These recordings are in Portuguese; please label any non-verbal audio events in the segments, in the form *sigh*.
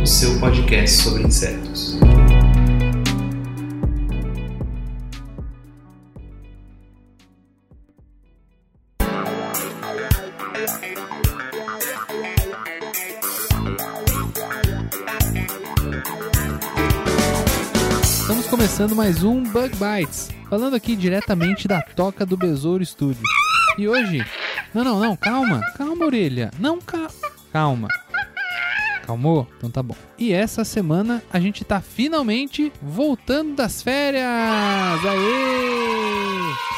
o seu podcast sobre insetos. Estamos começando mais um Bug Bites, falando aqui diretamente da Toca do Besouro Studio. E hoje. Não, não, não, calma, calma, orelha. Não, ca... calma. Calmou? Então tá bom. E essa semana a gente tá finalmente voltando das férias! Aê!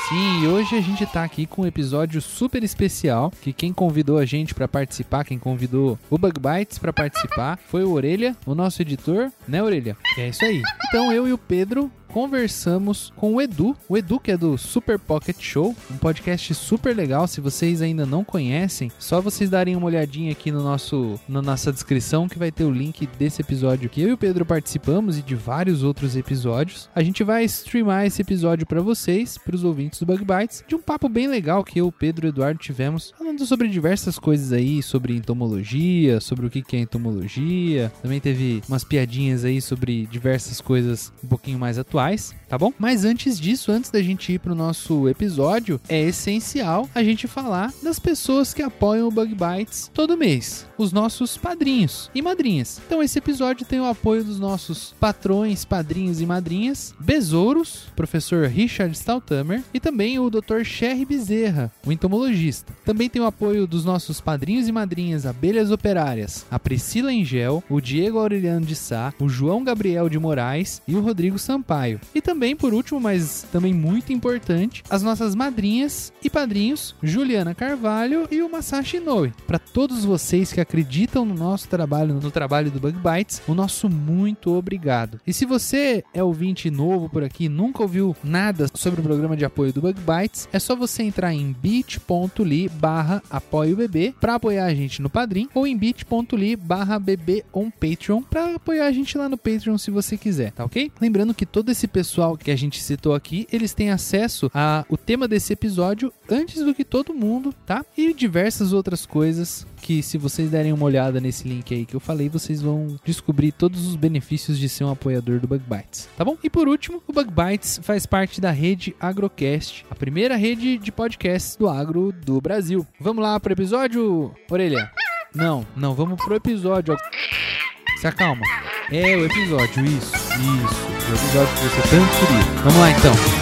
Sim, e hoje a gente tá aqui com um episódio super especial, que quem convidou a gente pra participar, quem convidou o Bug Bites pra participar, foi o Orelha, o nosso editor, né, Orelha? É isso aí. Então eu e o Pedro conversamos com o Edu, o Edu que é do Super Pocket Show, um podcast super legal. Se vocês ainda não conhecem, só vocês darem uma olhadinha aqui no nosso na nossa descrição que vai ter o link desse episódio que eu e o Pedro participamos e de vários outros episódios. A gente vai streamar esse episódio para vocês, para os ouvintes do Bug Bites, de um papo bem legal que eu, Pedro e o Eduardo tivemos, falando sobre diversas coisas aí, sobre entomologia, sobre o que é entomologia. Também teve umas piadinhas aí sobre diversas coisas um pouquinho mais atuais tá bom? Mas antes disso, antes da gente ir pro nosso episódio, é essencial a gente falar das pessoas que apoiam o Bug Bites todo mês, os nossos padrinhos e madrinhas. Então esse episódio tem o apoio dos nossos patrões, padrinhos e madrinhas, Besouros, professor Richard Staltamer e também o Dr. Sherry Bezerra, o entomologista. Também tem o apoio dos nossos padrinhos e madrinhas Abelhas Operárias, a Priscila Engel, o Diego Aureliano de Sá, o João Gabriel de Moraes e o Rodrigo Sampaio. E também, por último, mas também muito importante, as nossas madrinhas e padrinhos, Juliana Carvalho e o Masashi Inoue. Para todos vocês que acreditam no nosso trabalho, no trabalho do Bug Bites, o nosso muito obrigado. E se você é ouvinte novo por aqui, nunca ouviu nada sobre o programa de apoio do Bug Bites, é só você entrar em bit.ly barra apoio bebê para apoiar a gente no Padrim ou em bit.ly barra bebê on Patreon para apoiar a gente lá no Patreon se você quiser, tá ok? Lembrando que todo esse pessoal que a gente citou aqui, eles têm acesso a o tema desse episódio antes do que todo mundo, tá? E diversas outras coisas que se vocês derem uma olhada nesse link aí que eu falei, vocês vão descobrir todos os benefícios de ser um apoiador do Bug Bites, tá bom? E por último, o Bug Bites faz parte da rede Agrocast, a primeira rede de podcasts do agro do Brasil. Vamos lá pro episódio, Orelha? Não, não, vamos pro episódio. Se acalma. É o episódio, isso, isso. O episódio que você tanto queria. Vamos lá então.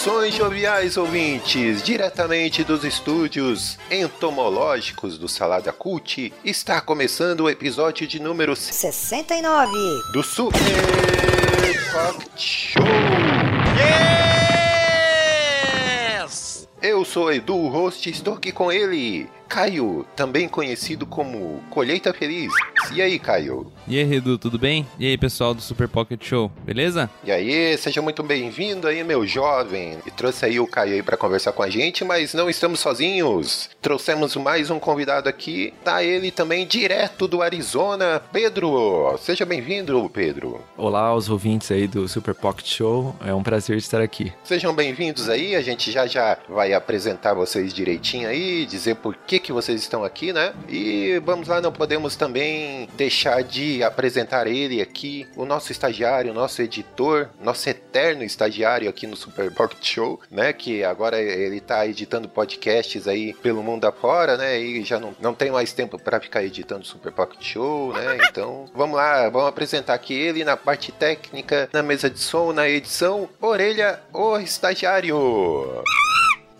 Saudações joviais ouvintes, diretamente dos estúdios entomológicos do Salada Cult, está começando o episódio de número 69. do Super Pocket Show. Eu sou Edu, o host, e estou aqui com ele, Caio, também conhecido como Colheita Feliz. E aí, Caio? E aí, Redu, tudo bem? E aí, pessoal do Super Pocket Show, beleza? E aí, seja muito bem-vindo aí, meu jovem. E trouxe aí o Caio aí para conversar com a gente, mas não estamos sozinhos. Trouxemos mais um convidado aqui, tá ele também direto do Arizona, Pedro. Seja bem-vindo, Pedro. Olá aos ouvintes aí do Super Pocket Show, é um prazer estar aqui. Sejam bem-vindos aí, a gente já já vai apresentar vocês direitinho aí, dizer por que que vocês estão aqui, né? E vamos lá, não podemos também deixar de apresentar ele aqui, o nosso estagiário, o nosso editor, nosso eterno estagiário aqui no Super Pocket Show, né? Que agora ele tá editando podcasts aí pelo mundo afora, né? E já não, não tem mais tempo para ficar editando Super Pocket Show, né? *laughs* Então, vamos lá, vamos apresentar aqui ele na parte técnica, na mesa de som, na edição. Orelha, o estagiário.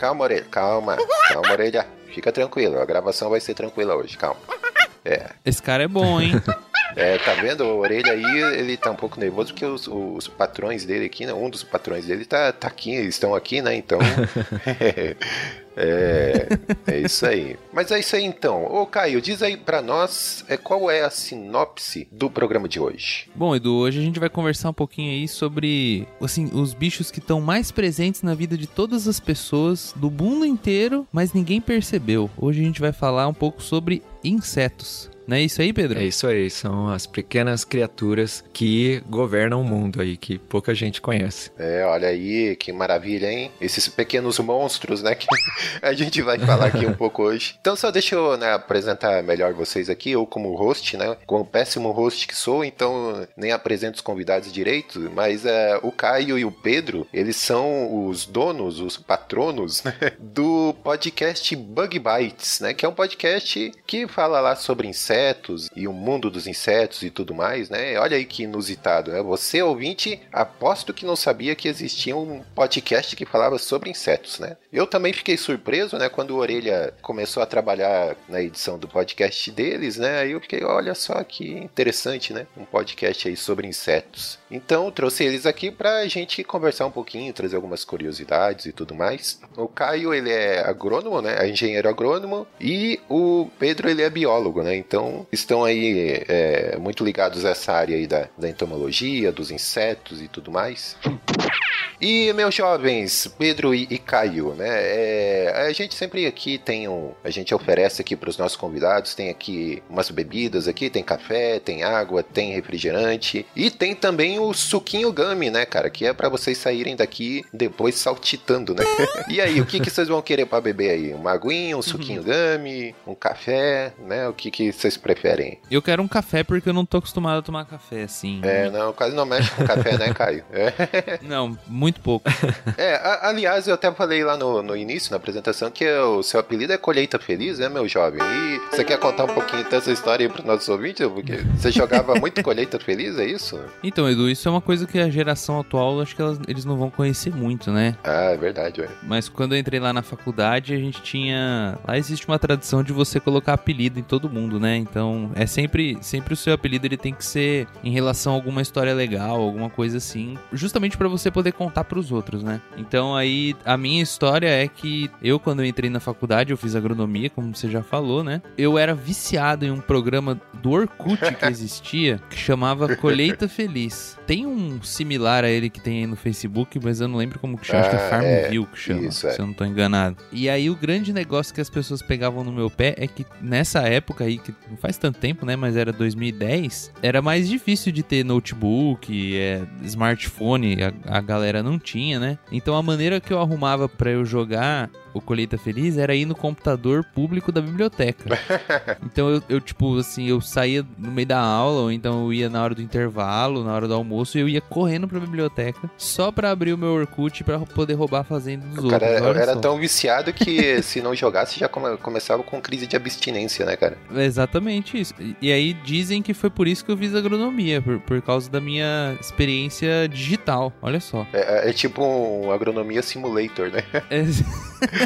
Calma, orelha, calma, calma, orelha. Fica tranquilo, a gravação vai ser tranquila hoje, calma. É, Esse cara é bom, hein? *laughs* é, tá vendo? A orelha aí, ele tá um pouco nervoso porque os, os patrões dele aqui, né? Um dos patrões dele tá, tá aqui, eles estão aqui, né? Então. *laughs* é, é isso aí. Mas é isso aí então. Ô Caio, diz aí pra nós é, qual é a sinopse do programa de hoje. Bom, Edu, hoje a gente vai conversar um pouquinho aí sobre, assim, os bichos que estão mais presentes na vida de todas as pessoas do mundo inteiro, mas ninguém percebeu. Hoje a gente vai falar um pouco sobre insetos. Não é isso aí, Pedro? É isso aí, são as pequenas criaturas que governam o mundo aí, que pouca gente conhece. É, olha aí, que maravilha, hein? Esses pequenos monstros, né? Que *laughs* a gente vai falar aqui um pouco hoje. Então, só deixa eu né, apresentar melhor vocês aqui, eu como host, né? Como péssimo host que sou, então nem apresento os convidados direito, mas é, o Caio e o Pedro, eles são os donos, os patronos né, do podcast Bug Bites, né? Que é um podcast que fala lá sobre insetos e o mundo dos insetos e tudo mais, né? Olha aí que inusitado, né? Você, ouvinte, aposto que não sabia que existia um podcast que falava sobre insetos, né? Eu também fiquei surpreso, né? Quando o Orelha começou a trabalhar na edição do podcast deles, né? Aí eu fiquei, olha só que interessante, né? Um podcast aí sobre insetos. Então, trouxe eles aqui pra gente conversar um pouquinho, trazer algumas curiosidades e tudo mais. O Caio, ele é agrônomo, né? É engenheiro agrônomo. E o Pedro, ele é biólogo, né? Então, estão aí é, muito ligados a essa área aí da, da entomologia, dos insetos e tudo mais. E, meus jovens, Pedro e, e Caio, né? é, a gente sempre aqui tem um. A gente oferece aqui para os nossos convidados: tem aqui umas bebidas aqui, tem café, tem água, tem refrigerante e tem também o suquinho gummy, né, cara? Que é para vocês saírem daqui depois saltitando, né? e aí, o que, que vocês vão querer para beber aí? Uma aguinha, um suquinho gummy, um café, né? O que, que vocês preferem? Eu quero um café porque eu não tô acostumado a tomar café assim. É, não, quase não mexe com café, né, Caio? É. *laughs* Não, muito pouco. É, a- aliás, eu até falei lá no, no início, na apresentação, que o seu apelido é Colheita Feliz, né, meu jovem? E você quer contar um pouquinho dessa história aí pros nossos ouvintes? Porque você jogava muito Colheita Feliz, é isso? Então, Edu, isso é uma coisa que a geração atual, acho que elas- eles não vão conhecer muito, né? Ah, é verdade, ué. Mas quando eu entrei lá na faculdade, a gente tinha. Lá existe uma tradição de você colocar apelido em todo mundo, né? Então é sempre, sempre o seu apelido ele tem que ser em relação a alguma história legal, alguma coisa assim, justamente pra você poder contar pros outros, né? Então aí a minha história é que eu quando eu entrei na faculdade, eu fiz agronomia, como você já falou, né? Eu era viciado em um programa do Orkut que *laughs* existia que chamava Colheita Feliz. Tem um similar a ele que tem aí no Facebook, mas eu não lembro como que chama, acho que é Ah, é. Farmville que chama, Isso, é. se eu não tô enganado. E aí o grande negócio que as pessoas pegavam no meu pé é que nessa época aí, que não faz tanto tempo, né, mas era 2010, era mais difícil de ter notebook, é, smartphone, a, a galera não tinha, né? Então a maneira que eu arrumava pra eu jogar o Colheita Feliz era ir no computador público da biblioteca. *laughs* Então eu, eu, tipo, assim, eu saía no meio da aula, ou então eu ia na hora do intervalo, na hora do almoço, e eu ia correndo pra biblioteca só pra abrir o meu Orkut pra poder roubar a fazenda dos O cara outros. olha era só. tão viciado que *laughs* se não jogasse já come- começava com crise de abstinência, né, cara? É Exatamente isso. E- E aí dizem que foi por isso que eu fiz agronomia, por, por causa da minha experiência digital. Olha só. É, é tipo um agronomia simulator, né? É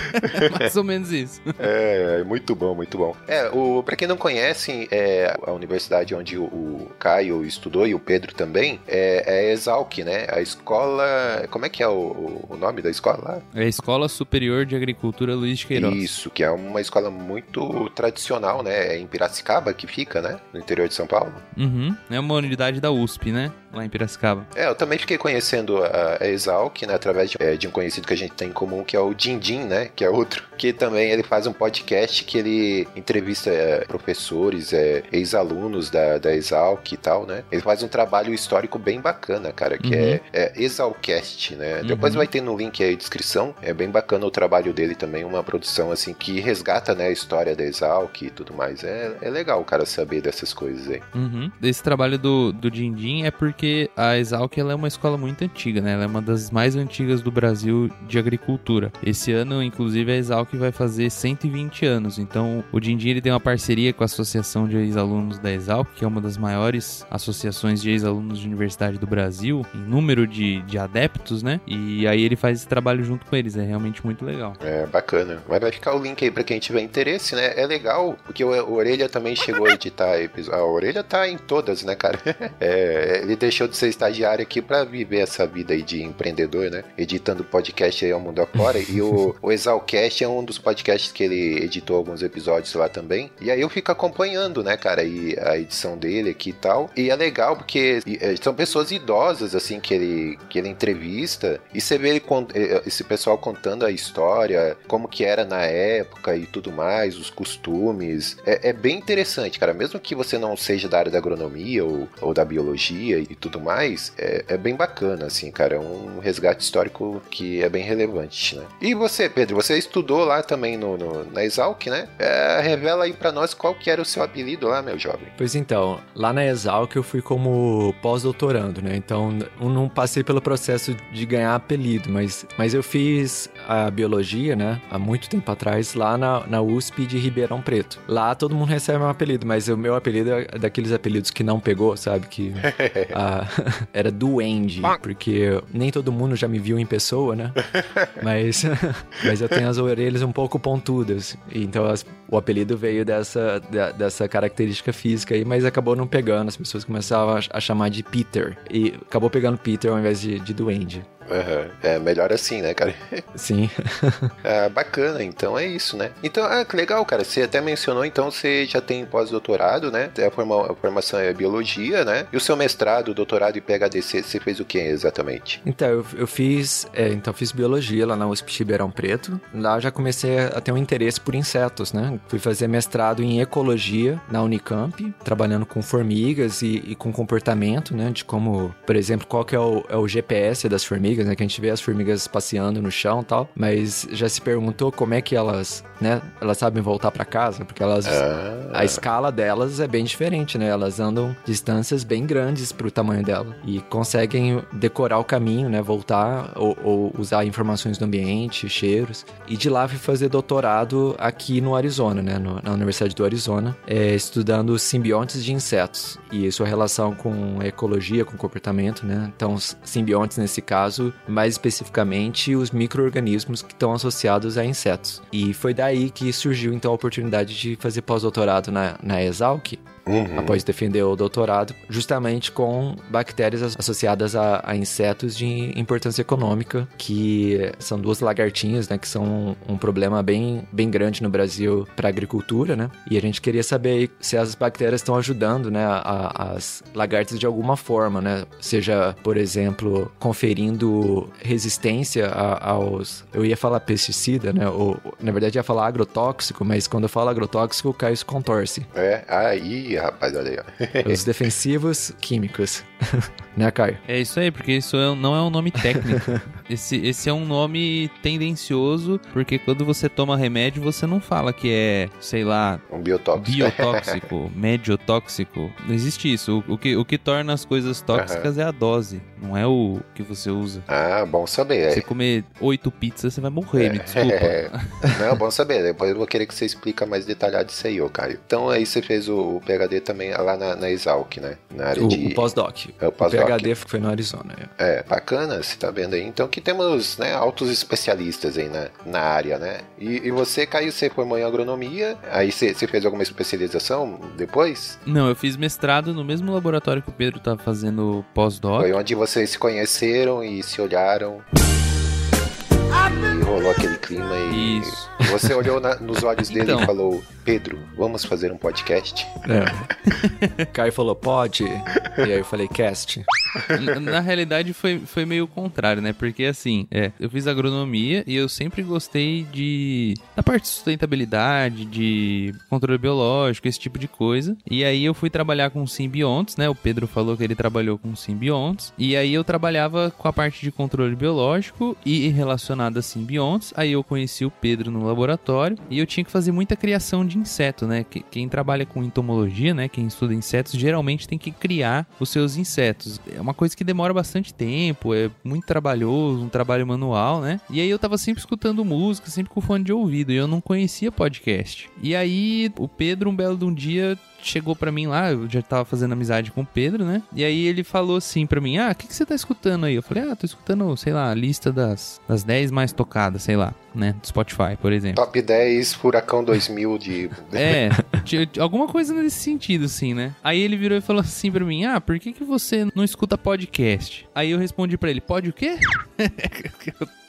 *laughs* mais ou menos isso. É, é muito bom, muito bom. É, o, pra quem não conhece, é, a universidade onde o, o Caio estudou e o Pedro também é, é Exalc, né? A escola. Como é que é o, o nome da escola lá? É a Escola Superior de Agricultura Luiz de Queiroz. Isso, que é uma escola muito tradicional, né? É em Piracicaba que fica, né? No interior de São Paulo. Uhum. É uma unidade da USP, né? Lá em Piracicaba. É, eu também fiquei conhecendo a, a Exalc, né, através de, é, de um conhecido que a gente tem em comum, que é o Dindim, né, que é outro, que também ele faz um podcast que ele entrevista é, professores, é, ex-alunos da, da Exalc e tal, né. Ele faz um trabalho histórico bem bacana, cara, que Uhum. é, é Exalcast, né. Depois Uhum. vai ter no link aí a descrição, é bem bacana o trabalho dele também, uma produção assim que resgata, né, a história da Exalc e tudo mais. É, é legal o cara saber dessas coisas aí. Uhum. Esse trabalho do, do Dindim é porque a Exalc é uma escola muito antiga, né? Ela é uma das mais antigas do Brasil de agricultura. Esse ano, inclusive, a Exalc vai fazer 120 anos. Então, o Dindim ele tem uma parceria com a Associação de Ex-Alunos da Exalc, que é uma das maiores associações de ex-alunos de universidade do Brasil, em número de, de adeptos, né? E aí ele faz esse trabalho junto com eles. É realmente muito legal. É, bacana. Mas vai ficar o link aí pra quem tiver interesse, né? É legal, porque o, Orelha também chegou a editar episódio. A Orelha tá em todas, né, cara? *laughs* É, ele deixou de ser estagiário aqui pra viver essa vida aí de empreendedor, né? Editando podcast aí ao mundo afora. e o, *laughs* o Exalcast é um dos podcasts que ele editou alguns episódios lá também. E aí eu fico acompanhando, né, cara, aí a edição dele aqui e tal. E é legal porque e, é, são pessoas idosas, assim, que ele, que ele entrevista. E você vê ele con- eh, esse pessoal contando a história, como que era na época e tudo mais, os costumes. É, é bem interessante, cara. Mesmo que você não seja da área da agronomia ou, ou da biologia e tudo mais, é, é bem bacana, assim, cara. É um resgate histórico que é bem relevante, né? E você, Pedro, você estudou lá também no, no- na Exalc, né? É, revela aí pra nós qual que era o seu apelido lá, meu jovem. Pois então, lá na Exalc eu fui como pós-doutorando, né? Então eu não passei pelo processo de ganhar apelido, mas, mas eu fiz a biologia, né? Há muito tempo atrás, lá na, na USP de Ribeirão Preto. Lá todo mundo recebe um apelido, mas o meu apelido é daqueles apelidos que não pegou, sabe? Que *laughs* *laughs* era Duende, porque nem todo mundo já me viu em pessoa, né? *laughs* Mas, *laughs* mas eu tenho as orelhas um pouco pontudas. Então as- o apelido veio dessa, da- dessa característica física aí, mas acabou não pegando. As pessoas começavam a, a chamar de Peter. E acabou pegando Peter ao invés de, de Duende. Aham. É melhor assim, né, cara? *laughs* Sim. *laughs* Ah, bacana, então é isso, né? Então, ah, que legal, cara. Você até mencionou, então você já tem pós-doutorado, né? A, forma- a formação é biologia, né? E o seu mestrado, doutorado e PhD, você fez o que exatamente? Então, eu, eu fiz. é, então, fiz biologia lá na USP de Ribeirão Preto. Lá eu já comecei a ter um interesse por insetos, né? Fui fazer mestrado em ecologia na Unicamp, trabalhando com formigas e, e com comportamento, né? De como, por exemplo, qual que é o, é o GPS das formigas, né? Que a gente vê as formigas passeando no chão e tal. Mas já se perguntou como é que elas, né? Elas sabem voltar para casa, porque elas. Ah, A escala delas é bem diferente, né? Elas andam distâncias bem grandes pro tamanho dela e conseguem decorar o caminho, né? Voltar ou, ou usar informações do ambiente, cheiros. E de lá fui fazer doutorado aqui no Arizona, né? No- na Universidade do Arizona, é, estudando simbiontes de insetos e sua relação com ecologia, com comportamento, né? Então, simbiontes nesse caso, mais especificamente os micro-organismos que estão associados a insetos. E foi daí que surgiu então a oportunidade de fazer pós-doutorado na, na Exalc, uhum. após defender o doutorado, justamente com bactérias as- associadas a, a insetos de importância econômica, que são duas lagartinhas, né, que são um, um problema bem, bem grande no Brasil para agricultura, né? E a gente queria saber aí se as bactérias estão ajudando, né, a- a- as lagartas de alguma forma, né? Seja, por exemplo, conferindo resistência a- aos, eu ia falar pesticida, né? Ou, na verdade ia falar agrotóxico, mas quando eu falo agrotóxico, o Caio se contorce. É, aí, rapaz, olha aí, ó. Os defensivos químicos. *laughs* né, Caio? É isso aí, porque isso é- não é um nome técnico. *laughs* esse, esse é um nome tendencioso, porque quando você toma remédio, você não fala que é, sei lá, Um biotóxico. biotóxico, *laughs* mediotóxico. Não existe isso. O, o que, o que torna as coisas tóxicas é a dose, não é o que você usa. Ah, bom saber. Você É. comer oito pizzas, você vai morrer, me desculpa. É. Não, bom saber. Depois eu vou querer que você explica mais detalhado isso aí, ô Caio. Então aí você fez o, o PHD também lá na, na Exalc, né? Na área O, de. o pós-doc. É, o O pós-doc. PHD foi no Arizona. é. É, bacana, você tá vendo aí. Então que temos, né, altos especialistas aí na, na área, né? E, e você, Caio, você formou em agronomia, aí você, você fez alguma especialização depois? Não, eu fiz mestrado no mesmo laboratório que o Pedro tá fazendo pós-doc. Foi onde vocês se conheceram e se olharam. E rolou aquele clima e Isso. você olhou na- nos olhos dele Então. e falou: Pedro, vamos fazer um podcast? É. *laughs* Caio falou, pode? E aí eu falei, cast. Na, na realidade foi, foi meio contrário, né? Porque assim, é, eu fiz agronomia e eu sempre gostei de da parte de sustentabilidade, de controle biológico, esse tipo de coisa. E aí eu fui trabalhar com simbiontes, né? O Pedro falou que ele trabalhou com simbiontes. E aí eu trabalhava com a parte de controle biológico e relacionado a simbiontes. Aí eu conheci o Pedro no laboratório e eu tinha que fazer muita criação de inseto, né? Que- Quem trabalha com entomologia, né? Quem estuda insetos, geralmente tem que criar os seus insetos. É uma coisa que demora bastante tempo, é muito trabalhoso, um trabalho manual, né? E aí eu tava sempre escutando música, sempre com fone de ouvido, e eu não conhecia podcast. E aí o Pedro, um belo de um dia, chegou pra mim lá, eu já tava fazendo amizade com o Pedro, né? E aí ele falou assim pra mim: Ah, o que, que você tá escutando aí? Eu falei: Ah, tô escutando, sei lá, a lista das, das 10 mais tocadas, sei lá, né? Do Spotify, por exemplo. Top 10 Furacão 2000 de. *laughs* É, alguma coisa nesse sentido, assim, né? Aí ele virou e falou assim pra mim: Ah, por que, que você não escuta podcast? Aí eu respondi pra ele: Pode o quê? *laughs*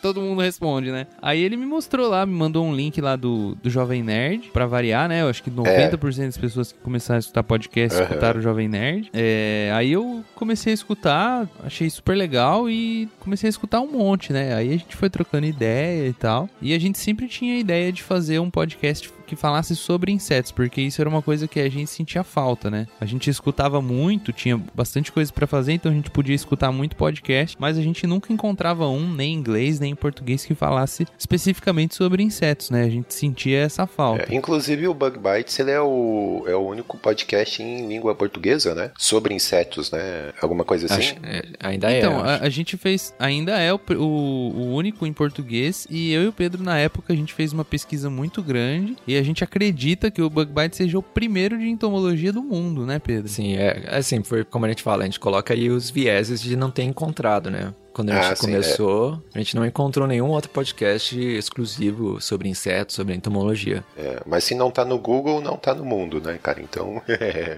Todo mundo responde, né? Aí ele me mostrou lá, me mandou um link lá do, do Jovem Nerd, pra variar, né? Eu acho que 90% das pessoas que começaram a escutar podcast Aham. escutaram o Jovem Nerd. É, aí eu comecei a escutar, achei super legal e comecei a escutar um monte, né? Aí a gente foi trocando ideia e tal. E a gente sempre tinha a ideia de fazer um podcast que falasse sobre insetos, porque isso era uma coisa que a gente sentia falta, né? A gente escutava muito, tinha bastante coisa pra fazer, então a gente podia escutar muito podcast, mas a gente nunca encontrava um nem em inglês nem em português que falasse especificamente sobre insetos, né? A gente sentia essa falta. É, inclusive o Bug Bites ele é o, é o único podcast em língua portuguesa, né? Sobre insetos, né? Alguma coisa assim. Acho- é, ainda é. Então, a, a gente fez, ainda é o, o, o único em português, e eu e o Pedro, na época, a gente fez uma pesquisa muito grande, e a gente acredita que o Bug Bite seja o primeiro de entomologia do mundo, né, Pedro? Sim, é assim, foi como a gente fala, a gente coloca aí os vieses de não ter encontrado, né? Quando a gente Ah, sim, começou, a gente não encontrou nenhum outro podcast exclusivo sobre insetos, sobre entomologia. É, mas se não tá no Google, não tá no mundo, né, cara? Então. *laughs*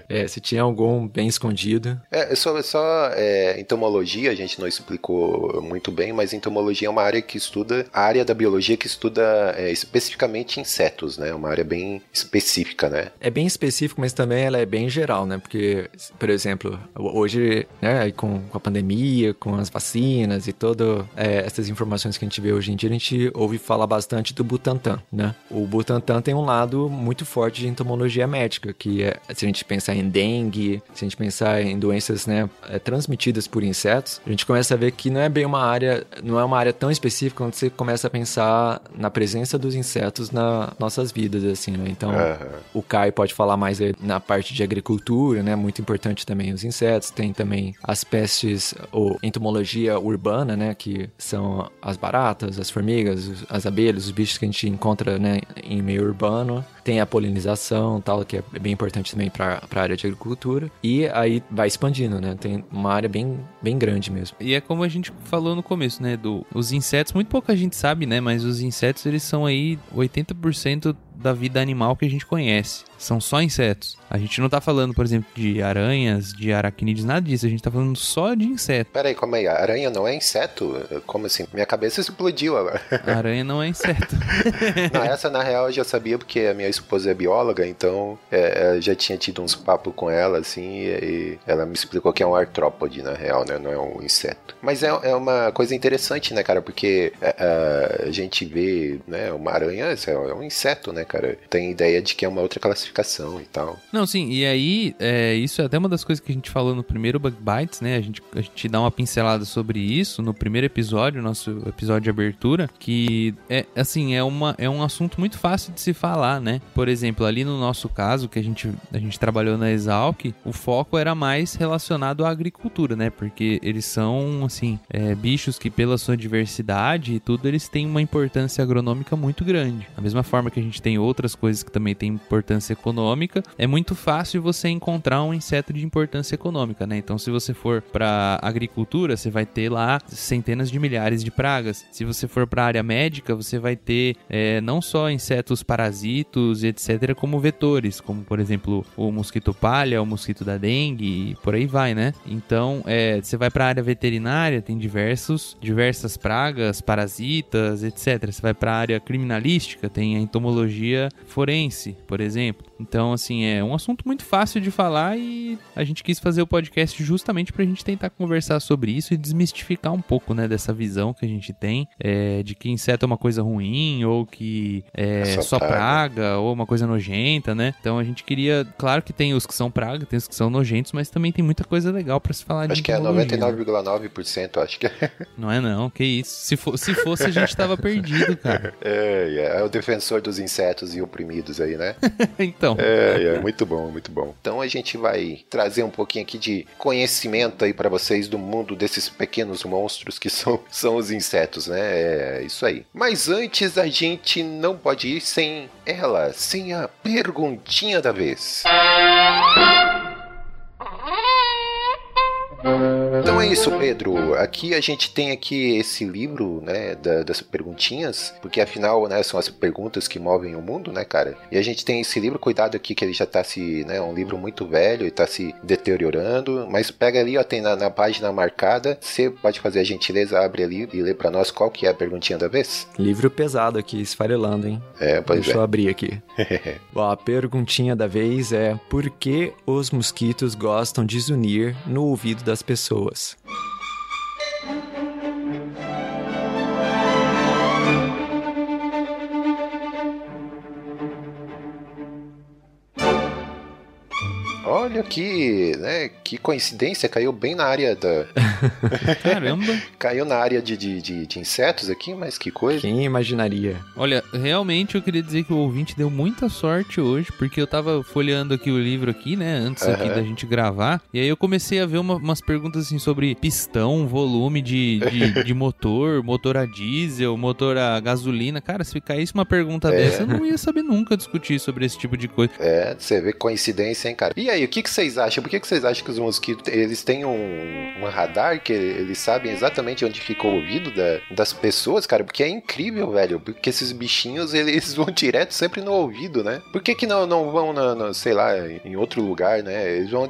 É, se tinha algum bem escondido. É, só, só é, entomologia, a gente não explicou muito bem, mas entomologia é uma área que estuda, a área da biologia que estuda é, especificamente insetos, né? Uma área bem específica, né? É bem específico, mas também ela é bem geral, né? Porque, por exemplo, hoje, né, com, com a pandemia, com as vacinas e todas essas informações que a gente vê hoje em dia, a gente ouve falar bastante do Butantan, né? O Butantan tem um lado muito forte de entomologia médica, que é, se a gente pensar em dengue, se a gente pensar em doenças, né, é, transmitidas por insetos, a gente começa a ver que não é bem uma área, não é uma área tão específica quando você começa a pensar na presença dos insetos nas nossas vidas, assim, né? Então, Aham. o Caio pode falar mais na parte de agricultura, né? Muito importante também os insetos. Tem também as pestes ou entomologia urbana, né? Que são as baratas, as formigas, as abelhas, os bichos que a gente encontra, né? Em meio urbano. Tem a polinização, tal, que é bem importante também para a área de agricultura. E aí vai expandindo, né? Tem uma área bem, bem grande mesmo. E é como a gente falou no começo, né, do os insetos, muito pouca gente sabe, né, mas os insetos eles são aí 80% da vida animal que a gente conhece. São só insetos. A gente não tá falando, por exemplo, de aranhas, de aracnídeos, nada disso. A gente tá falando só de inseto. Peraí, como é? Aranha não é inseto? Como assim? Minha cabeça explodiu agora. A *laughs* aranha não é inseto. *laughs* Não, essa na real eu já sabia porque a minha esposa é bióloga, então é, eu já tinha tido uns papos com ela, assim, e, ela me explicou que é um artrópode, na real, né? Não é um inseto. Mas é, é uma coisa interessante, né, cara? Porque é, é, a gente vê, né, uma aranha é é um inseto, né, cara? Tem ideia de que é uma outra classificação e tal. Não, sim, e aí, é, isso é até uma das coisas que a gente falou no primeiro Bug Bites, né? A gente, a gente dá uma pincelada sobre isso no primeiro episódio, nosso episódio de abertura, que é assim, é, uma, é um assunto muito fácil de se falar, né? Por exemplo, ali no nosso caso, que a gente, a gente trabalhou na Exalc, o foco era mais relacionado à agricultura, né? Porque eles são, assim, é, bichos que pela sua diversidade e tudo, eles têm uma importância agronômica muito grande. Da mesma forma que a gente tem outras coisas que também têm importância econômica, é muito fácil você encontrar um inseto de importância econômica, né? Então, se você for para agricultura, você vai ter lá centenas de milhares de pragas. Se você for para área médica, você vai ter é, não só insetos parasitos, etc., como vetores, como por exemplo o mosquito palha, o mosquito da dengue e por aí vai, né? Então, é, você vai para área veterinária, tem diversos, diversas pragas, parasitas, etc. Você vai para área criminalística, tem a entomologia forense, por exemplo. Então, assim, é um assunto muito fácil de falar e a gente quis fazer o podcast justamente pra gente tentar conversar sobre isso e desmistificar um pouco, né, dessa visão que a gente tem é, de que inseto é uma coisa ruim ou que é, É só praga. praga ou uma coisa nojenta, né? Então a gente queria, claro que tem os que são praga, tem os que são nojentos, mas também tem muita coisa legal pra se falar de Acho que é entomologia, né? 99,9%, acho que é. *laughs* Não é não, que isso. Se, fo- se fosse, a gente tava perdido, cara. *laughs* É, é o defensor dos insetos e oprimidos aí, né? *laughs* Então, É, é, muito bom, muito bom. Então a gente vai trazer um pouquinho aqui de conhecimento aí pra vocês do mundo desses pequenos monstros que são, *laughs* são os insetos, né? É isso aí. Mas antes a gente não pode ir sem ela, sem a perguntinha da vez. Então é isso, Pedro. Aqui a gente tem aqui esse livro, né, da- das perguntinhas, porque afinal, né, são as perguntas que movem o mundo, né, cara? E a gente tem esse livro, cuidado aqui que ele já tá se, né, um livro muito velho e tá se deteriorando, mas pega ali, ó, tem na, na página marcada, você pode fazer a gentileza, abre ali e lê pra nós qual que é a perguntinha da vez? Livro pesado aqui, esfarelando, hein? É, pois Deixa eu é. abrir aqui. *laughs* Bom, a perguntinha da vez é: por que os mosquitos gostam de zunir no ouvido das pessoas? Olha que, né, que coincidência, caiu bem na área da... *laughs* caramba. caiu na área de, de, de, de insetos aqui, mas que coisa. Quem imaginaria? Olha, realmente eu queria dizer que o ouvinte deu muita sorte hoje, porque eu tava folheando aqui o livro aqui, né, antes aqui da gente gravar, e aí eu comecei a ver uma- umas perguntas assim sobre pistão, volume de, de, *laughs* de motor, motor a diesel, motor a gasolina. Cara, se caísse uma pergunta É. dessa, eu não ia saber nunca discutir sobre esse tipo de coisa. É, você vê coincidência, hein, cara. E aí, o que, que vocês acham? Por que, que vocês acham que os mosquitos, eles têm um, um radar que eles sabem exatamente onde fica o ouvido da- das pessoas, cara? Porque é incrível, velho. Porque esses bichinhos, eles vão direto sempre no ouvido, né? Por que que não, não vão, na, sei lá, em outro lugar, né? Eles vão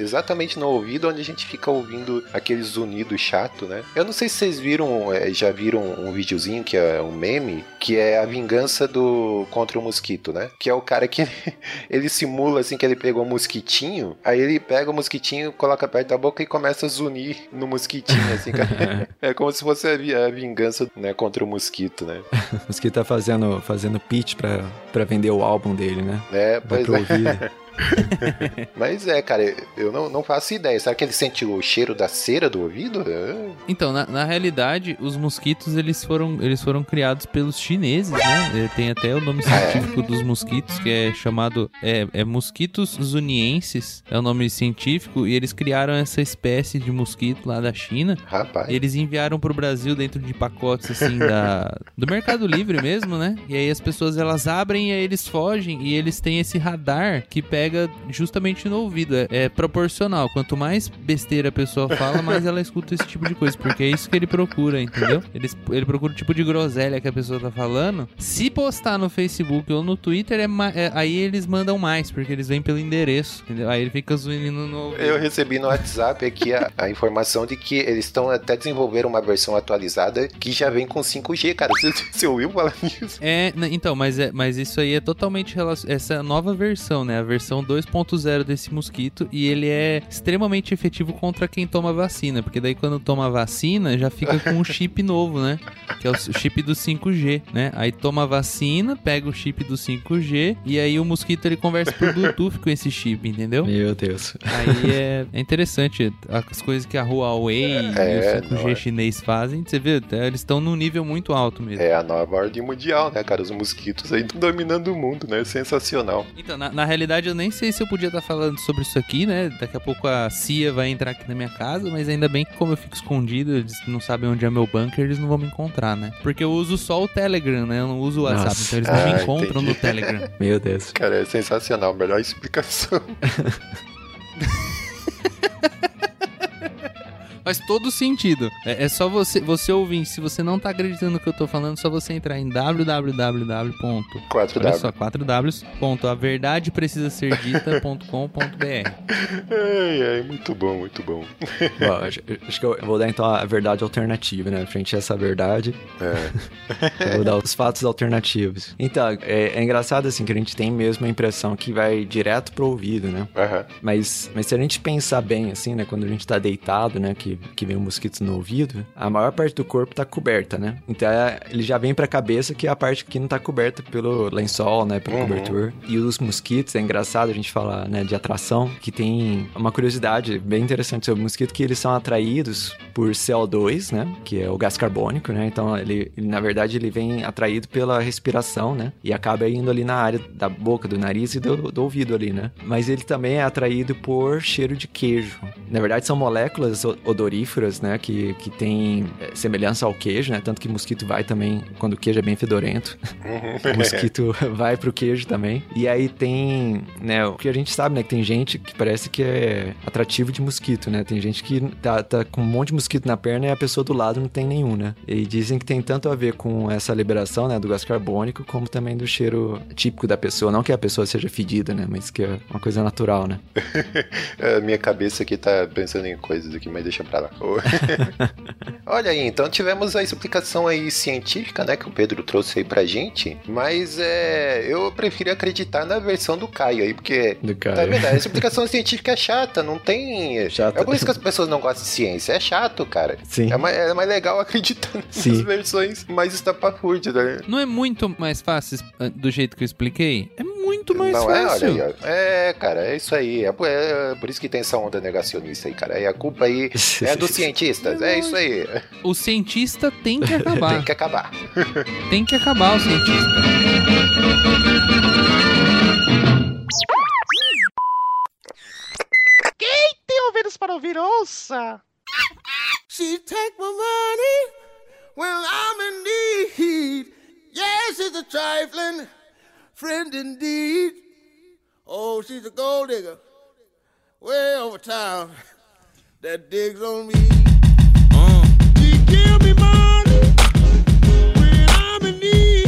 exatamente no ouvido onde a gente fica ouvindo aquele zunido chato, né? Eu não sei se vocês viram, é, já viram um videozinho que é um meme, que é a vingança do contra o mosquito, né? Que é o cara que ele *laughs* simula assim que ele pegou um mosquitinho, aí ele pega o mosquitinho, coloca perto da boca e começa a zunir no mosquitinho, assim, *laughs* é como se fosse a, vi- a vingança, né, contra o mosquito, né? *laughs* O mosquito tá fazendo, fazendo pitch pra, pra vender o álbum dele, né? É, Vai pois pro é. *laughs* *laughs* Mas é, cara, eu não, não faço ideia. Será que ele sente o cheiro da cera do ouvido? É. Então, na, na realidade, os mosquitos eles foram, eles foram criados pelos chineses, né? Tem até o nome científico dos mosquitos, que é chamado é, é mosquitos zunienses, é o nome científico, e eles criaram essa espécie de mosquito lá da China. Rapaz. E eles enviaram pro Brasil dentro de pacotes assim da *laughs* do Mercado Livre mesmo, né? E aí as pessoas elas abrem e aí eles fogem e eles têm esse radar que pega justamente no ouvido. É, é proporcional. Quanto mais besteira a pessoa fala, *laughs* mais ela escuta esse tipo de coisa, porque é isso que ele procura, entendeu? Eles, ele procura o tipo de groselha que a pessoa tá falando. Se postar no Facebook ou no Twitter, é, é- aí eles mandam mais, porque eles vêm pelo endereço, entendeu? Aí ele fica zoando no. Eu recebi no WhatsApp aqui a, a informação de que eles estão até desenvolvendo uma versão atualizada que já vem com 5G, cara. *laughs* Você, você ouviu falar nisso? É, então, mas, é, mas isso aí é totalmente relacionado. Essa nova versão, né? A versão 2.0 desse mosquito. E ele é extremamente efetivo contra quem toma vacina. Porque daí quando toma vacina, já fica com um chip *laughs* novo, né? Que é o chip do 5G, né? Aí toma a vacina, pega o chip do 5G. E aí o mosquito ele conversa por *laughs* Bluetooth com esse chip, entendeu? Meu Deus. Aí é, é interessante as coisas que a Huawei É, e o 5G não é. chinês fazem. Você vê, eles estão num nível muito alto mesmo. É a nova ordem mundial, né, cara? Os mosquitos aí dominando o mundo, né? Sensacional. Então, na, na realidade, eu nem sei se eu podia estar falando sobre isso aqui, né? Daqui a pouco a CIA vai entrar aqui na minha casa, mas ainda bem que como eu fico escondido, eles não sabem onde é meu bunker, eles não vão me encontrar, né? Porque eu uso só o Telegram, né? Eu não uso o WhatsApp, Nossa. então eles não Ah, me encontram entendi. no Telegram. *laughs* Meu Deus. Cara, é sensacional. Melhor explicação. *laughs* Faz todo sentido. É, é só você, você ouvir. Se você não tá acreditando no que eu tô falando, é só você entrar em www. Quatro Olha W. só, 4 Ws. Ponto, a verdade precisa ser dita.com.br. *laughs* Ai, ai, muito bom, muito bom. Bom, acho, acho que eu vou dar então a verdade alternativa, né? Frente a essa verdade, É. *laughs* eu vou dar os fatos alternativos. Então, é, é engraçado assim que a gente tem mesmo a impressão que vai direto pro ouvido, né? Aham. Mas, mas se a gente pensar bem, assim, né? Quando a gente tá deitado, né? Que, que vem um mosquito no ouvido, a maior parte do corpo tá coberta, né? Então é- ele já vem pra cabeça que é a parte que não tá coberta pelo lençol, né? Pelo Uhum. cobertor. E os mosquitos, é engraçado a gente falar, né? De atração, que tem uma curiosidade bem interessante sobre o mosquito, que eles são atraídos por CO2, né? Que é o gás carbônico, né? Então ele, ele, na verdade, ele vem atraído pela respiração, né? E acaba indo ali na área da boca, do nariz e do, do ouvido ali, né? Mas ele também é atraído por cheiro de queijo. Na verdade, são moléculas o- odoríferas, né? Que, que tem eh, semelhança ao queijo, né? Tanto que mosquito vai também, quando o queijo é bem fedorento. *laughs* o mosquito *laughs* vai pro queijo também. E aí tem, né? O que a gente sabe, né? Que tem gente que parece que é atrativo de mosquito, né? Tem gente que tá, tá com um monte de mosquito na perna e a pessoa do lado não tem nenhum, né? E dizem que tem tanto a ver com essa liberação, né? Do gás carbônico, como também do cheiro típico da pessoa. Não que a pessoa seja fedida, né? Mas que é uma coisa natural, né? *laughs* A minha cabeça aqui tá pensando em coisas aqui, mas deixa pra lá. *laughs* Olha aí, então tivemos a explicação aí científica, né, que o Pedro trouxe aí pra gente, mas é, eu prefiro acreditar na versão do Caio aí, porque Do Tá cara. vendo? A explicação *laughs* científica é chata, não tem. Chata. É por isso que as pessoas não gostam de ciência. É chato, cara. Sim. É mais, é mais legal acreditar nas Sim. versões mais estapafúrdias, né? Não é muito mais fácil ah, do jeito que eu expliquei? É muito mais não é, fácil. olha aí. É, cara, é isso aí. É, por- é por isso que tem essa onda negacionista aí, cara. E a culpa aí *laughs* é dos cientistas. É isso aí. O cientista tem que *laughs* acabar. Tem que acabar. tem que acabar o cientista. Tem ouvidos para ouvir, ouça! She take my money when I'm in need. Yes, she's a trifling friend indeed. Oh, she's a gold digger way over town that digs on me.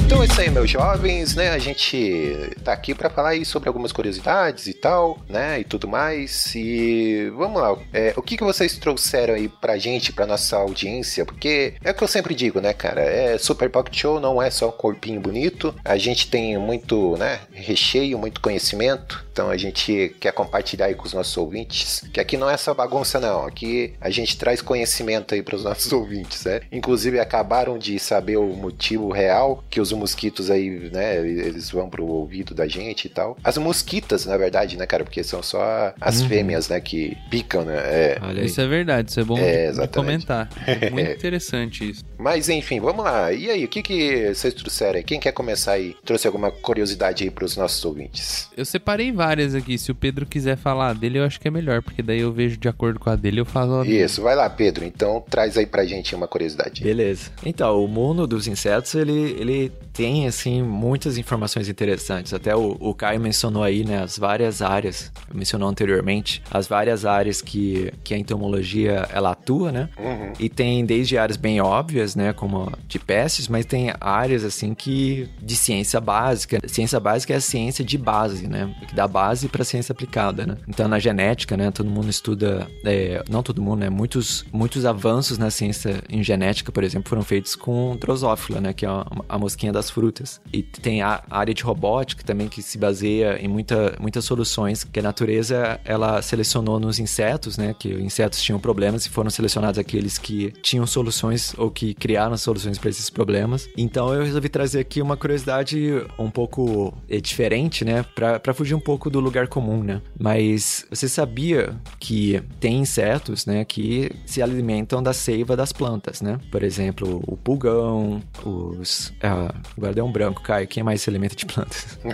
Então é isso aí, meus jovens, né? A gente tá aqui pra falar aí sobre algumas curiosidades e tal, né? E tudo mais. E vamos lá. É, o que, que vocês trouxeram aí pra gente, pra nossa audiência? Porque é o que eu sempre digo, né, cara? É Super Pocket Show não é só um corpinho bonito. A gente tem muito, né? Recheio, muito conhecimento. Então a gente quer compartilhar aí com os nossos ouvintes. Que aqui não é só bagunça, não. Aqui a gente traz conhecimento aí pros nossos *laughs* ouvintes, né? Inclusive acabaram de saber o motivo real que os mosquitos aí, né? Eles vão pro ouvido da gente e tal. As mosquitas, na verdade, né, cara? Porque são só as fêmeas, né? Que picam, né? É. Olha. Isso é verdade, isso é bom É, de- comentar. *laughs* Muito interessante isso. Mas enfim, vamos lá. E aí, o que, que vocês trouxeram aí? Quem quer começar aí? Trouxe alguma curiosidade aí pros nossos ouvintes? Eu separei várias aqui. Se o Pedro quiser falar dele, eu acho que é melhor, porque daí eu vejo de acordo com a dele, eu falo. Isso, vai lá, Pedro. Então traz aí pra gente uma curiosidade. Beleza. Então, o mundo dos insetos, ele, ele tem, assim, muitas informações interessantes. Até o, o Caio mencionou aí, né, as várias áreas, mencionou anteriormente, as várias áreas que, que a entomologia, ela atua, né? Uhum. E tem desde áreas bem óbvias, né, como de pestes, mas tem áreas, assim, que de ciência básica. Ciência básica é a ciência de base, né? Que dá base para ciência aplicada, né? Então, na genética, né, todo mundo estuda, é, não todo mundo, né, muitos, muitos avanços na ciência em genética, por exemplo, foram feitos com drosófila, né, que é a, a mosquinha das frutas. E tem a área de robótica também que se baseia em muita, muitas soluções que a natureza ela selecionou nos insetos, né, que os insetos tinham problemas e foram selecionados aqueles que tinham soluções ou que criaram soluções para esses problemas. Então eu resolvi trazer aqui uma curiosidade um pouco eh, diferente, né, para fugir um pouco do lugar comum, né? Mas você sabia que tem insetos, né, que se alimentam da seiva das plantas, né? Por exemplo, o pulgão, os. Ah, agora deu um branco, Caio. Quem mais se alimenta de plantas? *laughs*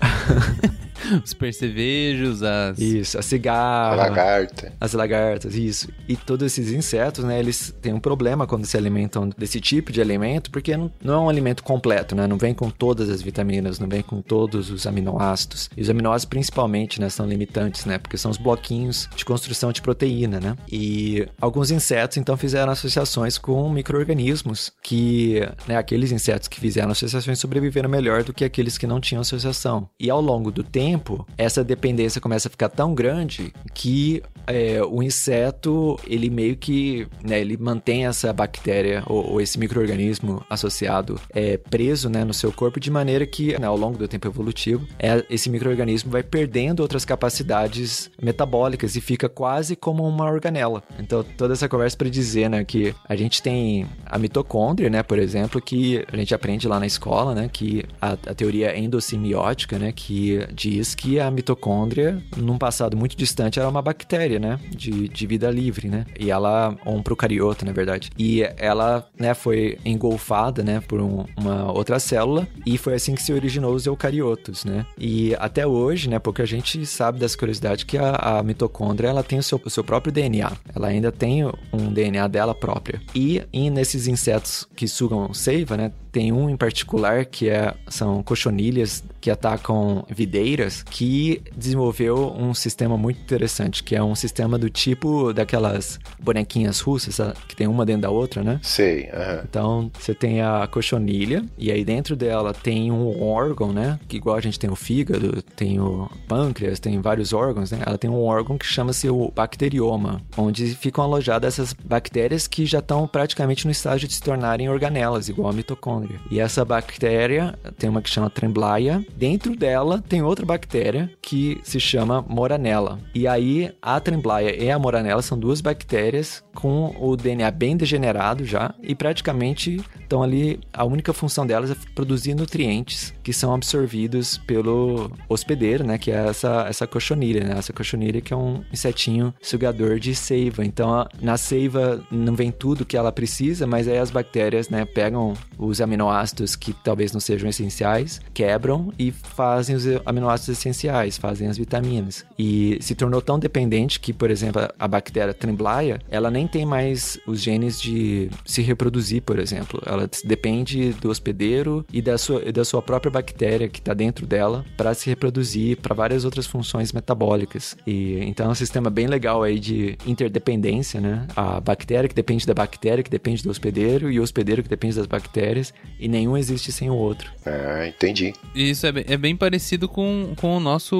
*laughs* *laughs* Os percevejos, as. Isso, a cigarra. A lagarta. As lagartas, isso. E todos esses insetos, né, eles têm um problema quando se alimentam desse tipo de alimento, porque não, não é um alimento completo, né? Não vem com todas as vitaminas, não vem com todos os aminoácidos. E os aminoácidos, principalmente, né, são limitantes, né? Porque são os bloquinhos de construção de proteína, né? E alguns insetos, então, fizeram associações com micro-organismos que, né, aqueles insetos que fizeram associações sobreviveram melhor do que aqueles que não tinham associação. E ao longo do tempo, essa dependência começa a ficar tão grande que é, o inseto, ele meio que, né, ele mantém essa bactéria ou, ou esse microorganismo associado é, preso, né, no seu corpo de maneira que, né, ao longo do tempo evolutivo, é, esse microorganismo vai perdendo outras capacidades metabólicas e fica quase como uma organela. Então, toda essa conversa para dizer, né, que a gente tem a mitocôndria, né, por exemplo, que a gente aprende lá na escola, né, que a, a teoria endossimiótica, né, que diz que a mitocôndria, num passado muito distante, era uma bactéria, né, de, de vida livre, né, e ela, um procariota, na verdade, e ela, né, foi engolfada, né, por um, uma outra célula e foi assim que se originou os eucariotos, né, e até hoje, né, porque a gente sabe das curiosidades que a, a mitocôndria, ela tem o seu, o seu próprio DNA, ela ainda tem um DNA dela própria, e, e nesses insetos que sugam seiva, né, tem um em particular que é, são cochonilhas que atacam videiras, que desenvolveu um sistema muito interessante, que é um sistema do tipo daquelas bonequinhas russas, que tem uma dentro da outra, né? Sei, aham. Então, você tem a cochonilha, e aí dentro dela tem um órgão, né? Que igual a gente tem o fígado, tem o pâncreas, tem vários órgãos, né? Ela tem um órgão que chama-se o bacterioma, onde ficam alojadas essas bactérias que já estão praticamente no estágio de se tornarem organelas, igual a mitocôndria. E essa bactéria tem uma que chama Tremblaia. Dentro dela tem outra bactéria que se chama Moranella. E aí a Tremblaia e a Moranella são duas bactérias com o DNA bem degenerado já e praticamente estão ali. A única função delas é produzir nutrientes que são absorvidos pelo hospedeiro, né? Que é essa, essa cochonilha, né? Essa cochonilha que é um insetinho sugador de seiva. Então a- na seiva não vem tudo que ela precisa, mas aí as bactérias, né? Pegam os aminoácidos que talvez não sejam essenciais, quebram e fazem os aminoácidos essenciais, fazem as vitaminas. E se tornou tão dependente que, por exemplo, a- bactéria Tremblaia, ela nem tem mais os genes de se reproduzir, por exemplo. Ela depende do hospedeiro e da sua, da sua própria bactéria que está dentro dela para se reproduzir, para várias outras funções metabólicas. E então é um sistema bem legal aí de interdependência, né? A bactéria que depende da bactéria, que depende do hospedeiro, e o hospedeiro que depende das bactérias, e nenhum existe sem o outro. Ah, entendi. E Isso é bem, é bem parecido com, com o, nosso,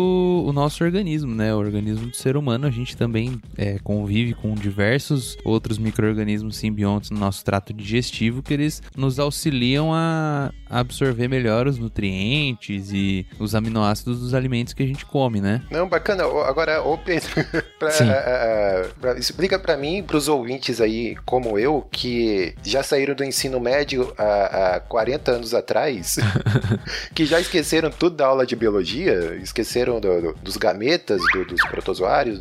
o nosso organismo, né? O organismo do ser humano, a gente também é, convive com diversos outros micro-organismos simbiontes no nosso trato digestivo que eles nos auxiliam a absorver melhor os nutrientes e os aminoácidos dos alimentos que a gente come, né? Não, bacana. Agora, ô Pedro, *laughs* pra- ah, pra- explica pra mim pros ouvintes aí, como eu, que já saíram do ensino médio há, há 40 anos atrás, *laughs* *laughs* que já esqueceram tudo da aula de biologia, esqueceram do- do- dos gametas, do- dos protozoários,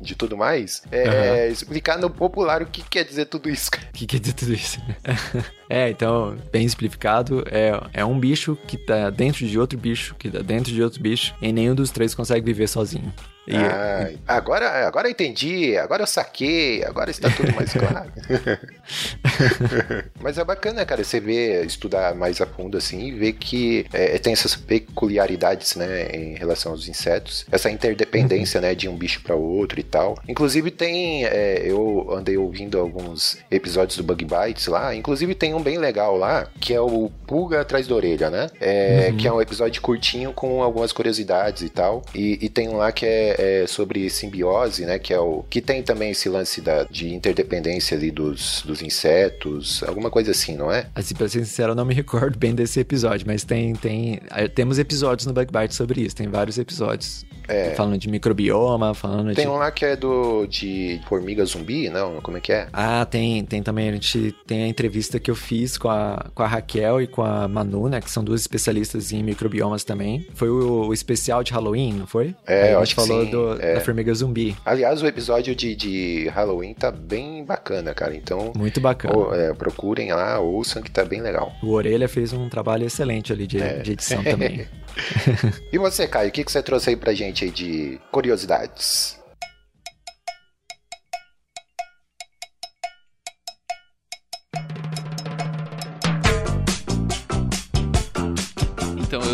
de tudo mais. É, Explicar no popular o que quer dizer tudo isso. O que quer dizer tudo isso? *laughs* é, então, bem explicado, é, é um bicho que tá dentro de outro bicho, que tá dentro de outro bicho, e nenhum dos três consegue viver sozinho. E, Ah, agora, agora eu entendi, agora eu saquei, agora está tudo mais claro. *laughs* Mas é bacana, cara, você ver, estudar mais a fundo assim e ver que é, tem essas peculiaridades, né, em relação aos insetos, essa interdependência, né, de um bicho para outro e tal. Inclusive tem, é, eu andei ouvindo alguns episódios do Bug Bites lá, inclusive tem um bem legal lá, que é o Pulga Atrás da Orelha, né? É, Que é um episódio curtinho com algumas curiosidades e tal. E, e tem um lá que é, é sobre simbiose, né? Que é o. Que tem também esse lance da, de interdependência ali dos, dos insetos, alguma coisa assim, não é? assim, pra ser sincero, eu não me recordo bem desse episódio, mas tem, tem, eh, temos episódios no Bug Bite sobre isso, tem vários episódios. É. Falando de microbioma, falando Tem de... um lá que é do de formiga zumbi, não? Como é que é? Ah, tem, tem também, a gente tem a entrevista que eu fiz com a, com a Raquel e com a Manu, né, que são duas especialistas em microbiomas também. Foi o, o especial de Halloween, não foi? É, Aí eu a acho gente que falou do- é. da formiga zumbi. Aliás, o episódio de, de Halloween tá bem bacana, cara. Então, Muito bacana. ô, é, procurem lá, ouçam que tá bem legal. O Orelha fez um trabalho excelente ali de, É. de edição também. *laughs* E você, Caio, o que, que você trouxe aí pra gente aí de curiosidades?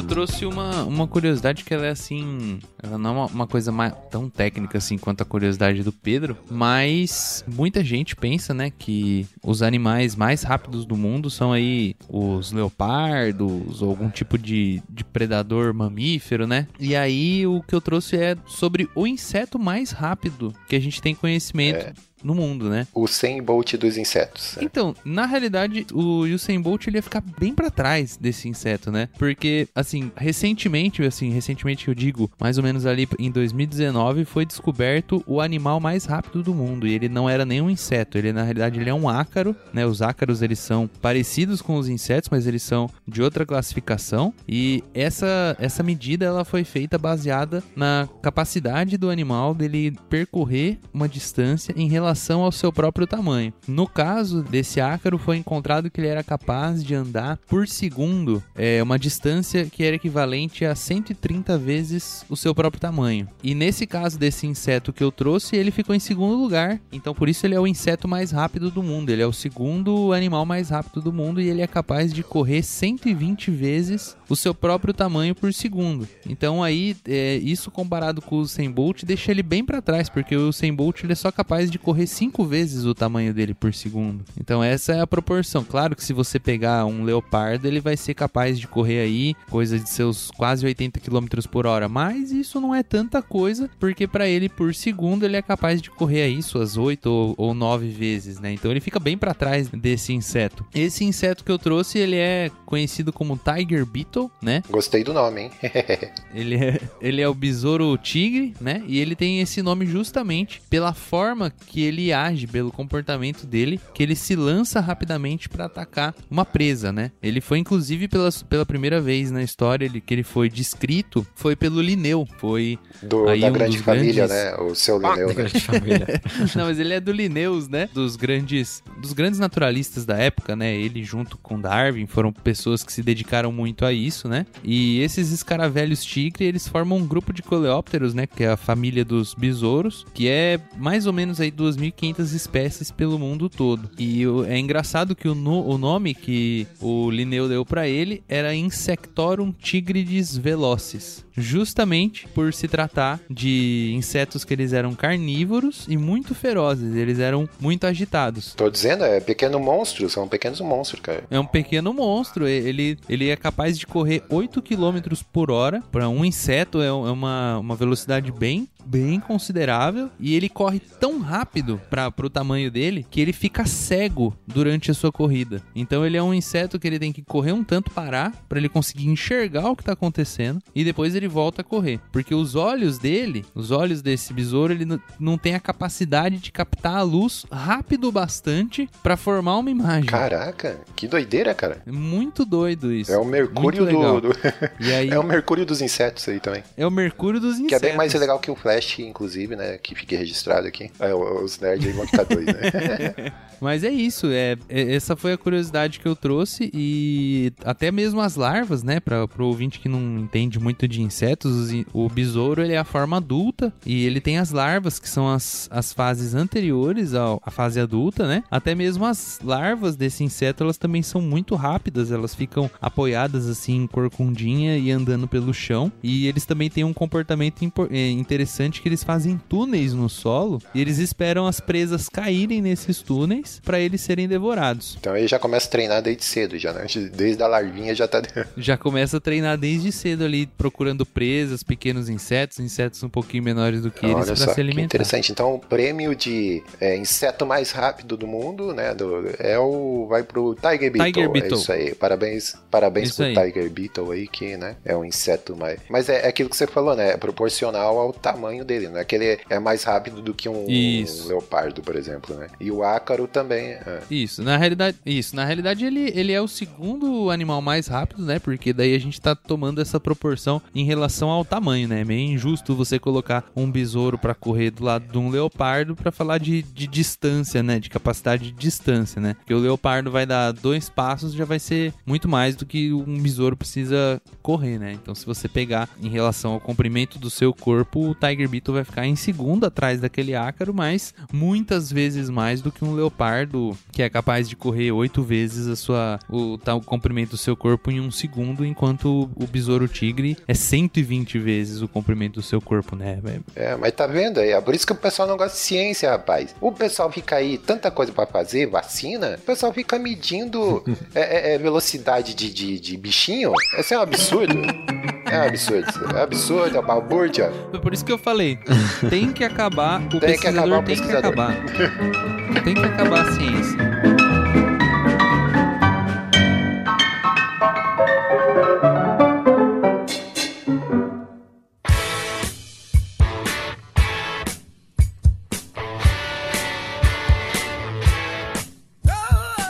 Trouxe uma, uma curiosidade que ela é assim. Ela não é uma, uma coisa mais, tão técnica assim quanto a curiosidade do Pedro, mas muita gente pensa, né, que os animais mais rápidos do mundo são aí os leopardos ou algum tipo de, de predador mamífero, né? E aí o que eu trouxe é sobre o inseto mais rápido que a gente tem conhecimento. No mundo, né? O 100 Bolt dos insetos. Então, na realidade, o Usain Bolt ele ia ficar bem pra trás desse inseto, né? Porque, assim, recentemente, assim, recentemente eu digo, mais ou menos ali em 2019, foi descoberto o animal mais rápido do mundo. E ele não era nem um inseto, ele na realidade ele é um ácaro, né? Os ácaros eles são parecidos com os insetos, mas eles são de outra classificação. E essa essa medida ela foi feita baseada na capacidade do animal dele percorrer uma distância em relação ao seu próprio tamanho. No caso desse ácaro, foi encontrado que ele era capaz de andar por segundo é, uma distância que era equivalente a 130 vezes o seu próprio tamanho. E nesse caso desse inseto que eu trouxe, ele ficou em segundo lugar. Então por isso ele é o inseto mais rápido do mundo. Ele é o segundo animal mais rápido do mundo e ele é capaz de correr 120 vezes o seu próprio tamanho por segundo. Então aí é, isso comparado com o Usain Bolt deixa ele bem para trás, porque o Usain Bolt ele é só capaz de correr cinco vezes o tamanho dele por segundo. Então essa é a proporção. Claro que se você pegar um leopardo, ele vai ser capaz de correr aí coisa de seus quase 80 km por hora, mas isso não é tanta coisa, porque para ele por segundo ele é capaz de correr aí suas 8 ou, ou 9 vezes, né? Então ele fica bem para trás desse inseto. Esse inseto que eu trouxe, ele é conhecido como Tiger Beetle, né? Gostei do nome, hein? *laughs* Ele é, ele é o besouro tigre, né? E ele tem esse nome justamente pela forma que ele age, pelo comportamento dele, que ele se lança rapidamente para atacar uma presa, né? Ele foi inclusive pela, pela primeira vez na história ele, que ele foi descrito, foi pelo Linneu, foi Do, aí da um grande dos família, grandes- né? O seu Linneu, né? Grande família. *laughs* Não, mas ele é do Linneus, né? Dos grandes, dos grandes naturalistas da época, né? Ele junto com Darwin foram pessoas que se dedicaram muito a isso, né? E esses escaravelhos tigre, eles formam um grupo de coleópteros, né? Que é a família dos besouros, que é mais ou menos aí 2.500 espécies pelo mundo todo. E é engraçado que o, no- o nome que o Linneu deu pra ele era Insectorum tigrides velocis, justamente por se tratar de insetos que eles eram carnívoros e muito ferozes, eles eram muito agitados. Tô dizendo, é pequeno monstro, são pequenos monstros, cara. É um pequeno monstro, ele, ele é capaz de correr 8 km por hora. Para um inseto é é uma, uma velocidade bem, bem considerável. E ele corre tão rápido para o tamanho dele que ele fica cego durante a sua corrida. Então ele é um inseto que ele tem que correr um tanto parar para ele conseguir enxergar o que tá acontecendo e depois ele volta a correr. Porque os olhos dele, os olhos desse besouro, ele não- tem a capacidade de captar a luz rápido o bastante para formar uma imagem. Caraca, que doideira, cara. Muito doido isso. É o mercúrio do, do- *laughs* *laughs* aí É o mercúrio dos insetos aí também. é o mercúrio dos insetos. Que é bem mais legal que o Flash, inclusive, né? Que fique registrado aqui. É, os nerds aí vão ficar doidos, né? *laughs* Mas é isso, é, é- essa foi a curiosidade que eu trouxe e até mesmo as larvas, né, para pro ouvinte que não entende muito de insetos, os in- o besouro ele é a forma adulta e ele tem as larvas que são as, as fases anteriores ao- à fase adulta, né? Até mesmo as larvas desse inseto, elas também são muito rápidas, elas ficam apoiadas assim em corcundinha e andando pelo chão e eles também têm um comportamento eh, interessante que eles fazem túneis no solo e eles esperam as presas caírem nesses túneis para eles serem devorados. Então aí já começa a treinar desde cedo, já, né? Desde a larvinha já tá. Já começa a treinar desde cedo ali procurando presas, pequenos insetos, insetos um pouquinho menores do que eles Olha para só, se alimentar. interessante. Então, o prêmio de é, inseto mais rápido do mundo, né? do- é o. Vai pro Tiger Beetle. Tiger Beetle. É isso aí. Parabéns, parabéns Isso pro aí. Tiger Beetle aí, que né, é um inseto mais. Mas é, é aquilo que você falou, né? É proporcional ao tamanho dele, né? Que ele é mais rápido do que um, Isso. leopardo, por exemplo, né? E o ácaro também. é. Isso, na realidade, isso, na realidade ele, ele é o segundo animal mais rápido, né? Porque daí a gente tá tomando essa proporção em relação ao tamanho, né? É meio injusto você colocar um besouro pra correr do lado de um leopardo pra falar de, de distância, né? De capacidade de distância, né? Porque o leopardo vai dar dois passos, já vai ser muito mais do que um besouro precisa correr, né? Então se você pegar em relação ao comprimento do seu corpo, o Tiger Beetle vai ficar em segundo atrás daquele ácaro, mas muitas vezes mais do que um leopardo que é capaz de correr oito vezes a sua, o, tá, o comprimento do seu corpo em um segundo, enquanto o besouro tigre é 120 vezes o comprimento do seu corpo, né? É- mas tá vendo aí? É por isso que o pessoal não gosta de ciência, rapaz. O pessoal fica aí, tanta coisa pra fazer, vacina, o pessoal fica medindo *laughs* é, é, é, velocidade de, de, de bichinho. Isso é um absurdo. É absurdo. É absurdo, é uma balbúrdia. Foi por isso que eu falei, tem que acabar, o *laughs* Tem que acabar pesquisador o tem que pesquisador. acabar. Tem que acabar a ciência.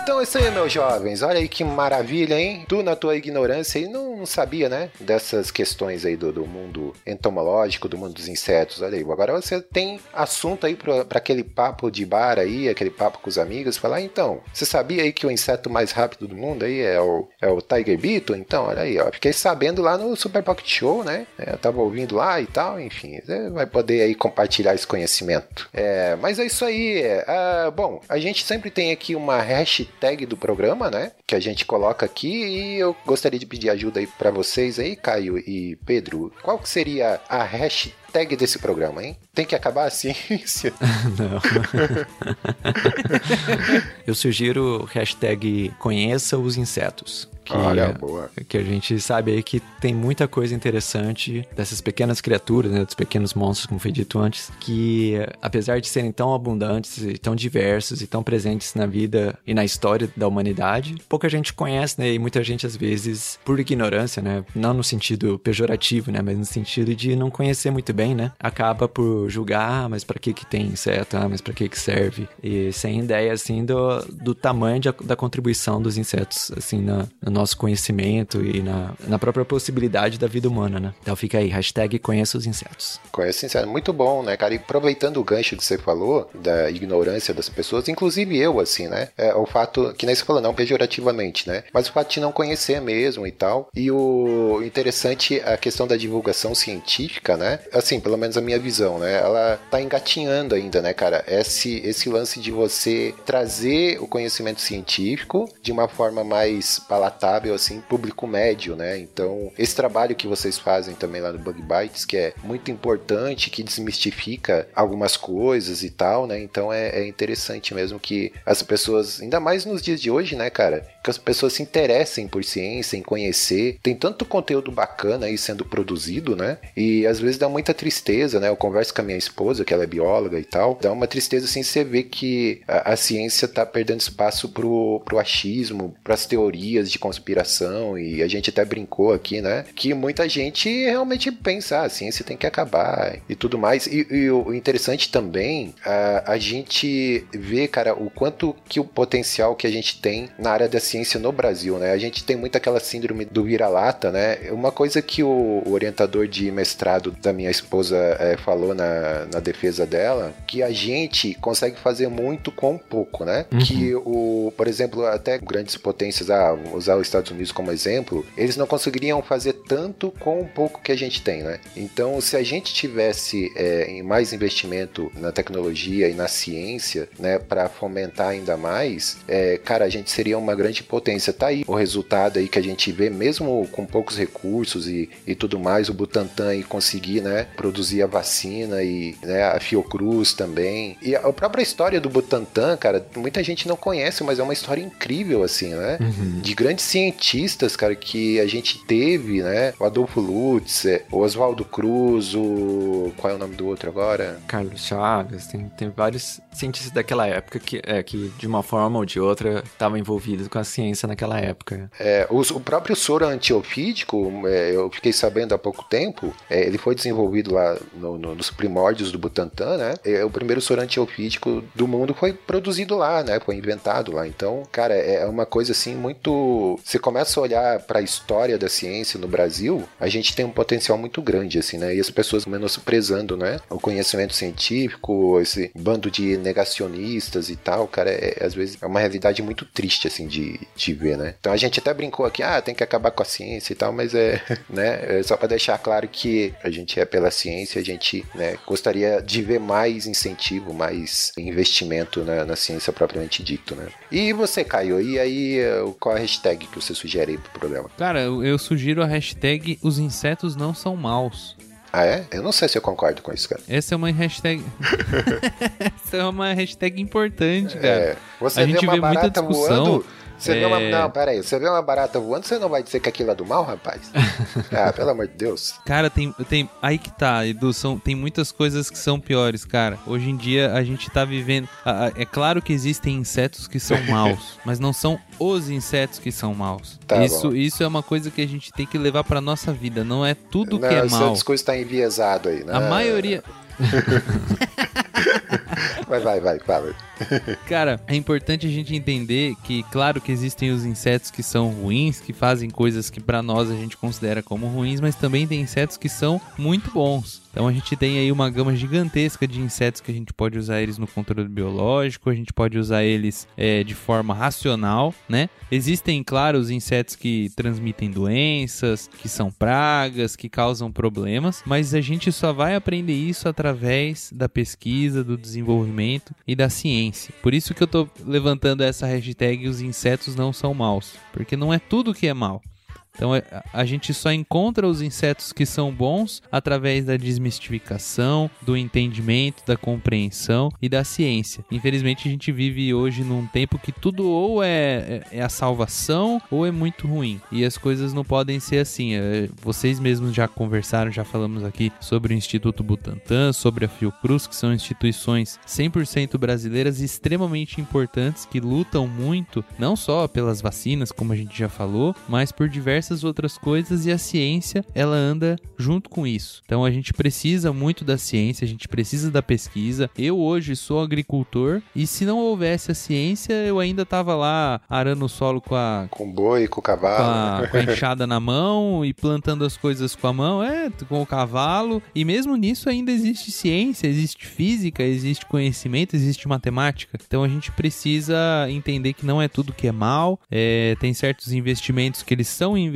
Então é isso aí, meus jovens. Olha aí que maravilha, hein? Tu, na tua ignorância, aí não sabia, né? Dessas questões aí do, do mundo entomológico, do mundo dos insetos. Olha aí. Agora você tem assunto aí pra aquele papo de bar aí, aquele papo com os amigos. Falar, então, você sabia aí que o inseto mais rápido do mundo aí é o, é o Tiger Beetle? Então, olha aí, ó. Fiquei sabendo lá no Super Pocket Show, né? É, eu tava ouvindo lá e tal, enfim. Você vai poder aí compartilhar esse conhecimento. É, mas é isso aí. é, ah, bom, a gente sempre tem aqui uma hashtag do programa, né? Que a gente coloca aqui e eu gostaria de pedir ajuda aí pra vocês aí, Caio e Pedro. Qual que seria a hashtag desse programa, hein? Tem que acabar a ciência? *laughs* Não. *laughs* Eu sugiro hashtag conheça os insetos. Que, Olha, boa. que a gente sabe aí que tem muita coisa interessante dessas pequenas criaturas, né, dos pequenos monstros, como foi dito antes, que apesar de serem tão abundantes e tão diversos e tão presentes na vida e na história da humanidade, pouca gente conhece, né, e muita gente às vezes por ignorância, né, não no sentido pejorativo, né, mas no sentido de não conhecer muito bem, né, acaba por julgar, ah, mas para que que tem inseto, ah, mas para que que serve, e sem ideia assim do, do tamanho de- da contribuição dos insetos assim na, no nosso conhecimento e na, na própria possibilidade da vida humana, né? Então fica aí, hashtag conheça os insetos. Conheço sincero, muito bom, né, cara? E aproveitando o gancho que você falou, da ignorância das pessoas, inclusive eu, assim, né? É, o fato, que nem você falou, não pejorativamente, né? Mas o fato de não conhecer mesmo e tal. E o interessante, a questão da divulgação científica, né? Assim, pelo menos a minha visão, né? Ela tá engatinhando ainda, né, cara? Esse, esse lance de você trazer o conhecimento científico de uma forma mais palatável, assim, público médio, né? Então, esse trabalho que vocês fazem também lá no Bug Bites, que é muito importante, que desmistifica algumas coisas e tal, né? Então é, é interessante mesmo que as pessoas, ainda mais nos dias de hoje, né, cara? Que as pessoas se interessem por ciência, em conhecer. Tem tanto conteúdo bacana aí sendo produzido, né? E às vezes dá muita tristeza, né? Eu converso com a minha esposa, que ela é bióloga e tal. Dá uma tristeza assim você ver que a, a ciência tá perdendo espaço pro, pro achismo, pras teorias de conspiração. E a gente até brincou aqui, né? Que muita gente realmente pensa, ah, a ciência tem que acabar e tudo mais. E, e o interessante também, a, a gente vê, cara, o quanto que o potencial que a gente tem na área da ciência no Brasil, né? A gente tem muito aquela síndrome do vira-lata, né? Uma coisa que o, orientador de mestrado da minha esposa eh, falou na, na defesa dela, que a gente consegue fazer muito com pouco, né? Que o, por exemplo, até grandes potências, ah, usar os Estados Unidos como exemplo, eles não conseguiriam fazer tanto com o pouco que a gente tem, né? Então, se a gente tivesse em mais investimento na tecnologia e na ciência, né, para fomentar ainda mais, eh, cara, a gente seria uma grande potência. Tá aí o resultado aí que a gente vê, mesmo com poucos recursos e, e tudo mais, o Butantan aí conseguir, né, produzir a vacina e né, a Fiocruz também. E a própria história do Butantan, cara, muita gente não conhece, mas é uma história incrível, assim, né? De grandes cientistas, cara, que a gente teve, né? O Adolfo Lutz, é, o Oswaldo Cruz, o. Qual é o nome do outro agora? Carlos Chagas, tem, tem vários cientistas daquela época que, é, que de uma forma ou de outra estavam envolvidos com a ciência naquela época. É, o, próprio soro antiofídico, é, eu fiquei sabendo há pouco tempo, é, ele foi desenvolvido lá no- no- nos primórdios do Butantan, né? É, o primeiro soro antiofídico do mundo foi produzido lá, né? Foi inventado lá. Então, cara, é uma coisa assim muito. Você começa a olhar para a história da ciência no Brasil, a gente tem um potencial muito grande, assim, né? E as pessoas menosprezando, né? O conhecimento científico, esse bando de negacionistas e tal, cara, é, às vezes é uma realidade muito triste, assim, de, de ver, né? Então a gente até brincou aqui, ah, tem que acabar com a ciência e tal, mas é, *laughs* né? É só para deixar claro que a gente é pela ciência, a gente, né, gostaria de ver mais incentivo, mais investimento na, na ciência propriamente dito, né? E você, Caio, e aí eh, qual a hashtag que você sugere aí pro programa? Cara, eu, sugiro a hashtag Os insetos não são maus. Ah, é? Eu não sei se eu concordo com isso, cara. Essa é uma hashtag. *laughs* *laughs* Essa é uma hashtag importante, cara. É, você a gente uma vê muita discussão. voando. Você vê uma. é, Não, peraí. Você vê uma barata voando, você não vai dizer que aquilo é do mal, rapaz? *laughs* ah, pelo amor de Deus. Cara, tem, tem. Aí que tá, Edu, são, tem muitas coisas que são piores, cara. Hoje em dia a gente tá vivendo. é claro que existem insetos que são maus, *laughs* mas não são os insetos que são maus. Tá isso, bom. isso é uma coisa que a gente tem que levar pra nossa vida. Não é tudo não, que é seu mal. discurso tá enviesado aí, né? A maioria. *laughs* Vai, vai, vai, fala. *laughs* Cara, é importante a gente entender que, claro que existem os insetos que são ruins, que fazem coisas que pra nós a gente considera como ruins, mas também tem insetos que são muito bons. Então a gente tem aí uma gama gigantesca de insetos que a gente pode usar eles no controle biológico, a gente pode usar eles é, de forma racional, né? Existem, claro, os insetos que transmitem doenças, que são pragas, que causam problemas, mas a gente só vai aprender isso através da pesquisa, do desenvolvimento e da ciência. Por isso que eu tô levantando essa hashtag os insetos não são maus, porque não é tudo que é mal. Então é- a gente só encontra os insetos que são bons através da desmistificação, do entendimento, da compreensão e da ciência. Infelizmente a gente vive hoje num tempo que tudo ou é, é- é a salvação ou é muito ruim. E as coisas não podem ser assim. É, Vocês mesmos já conversaram, já falamos aqui sobre o Instituto Butantan, sobre a Fiocruz, que são instituições 100% brasileiras extremamente importantes que lutam muito, não só pelas vacinas, como a gente já falou, mas por diversas outras coisas e a ciência, ela anda junto com isso. Então a gente precisa muito da ciência, a gente precisa da pesquisa. Eu hoje sou agricultor e se não houvesse a ciência, eu ainda tava lá arando o solo com a Com boi, com com a, cavalo. com a enxada na mão e plantando as coisas com a mão, é, com o cavalo. E mesmo nisso ainda existe ciência, existe física, existe conhecimento, existe matemática. Então a gente precisa entender que não é tudo que é mal, é, tem certos investimentos que eles são investimentos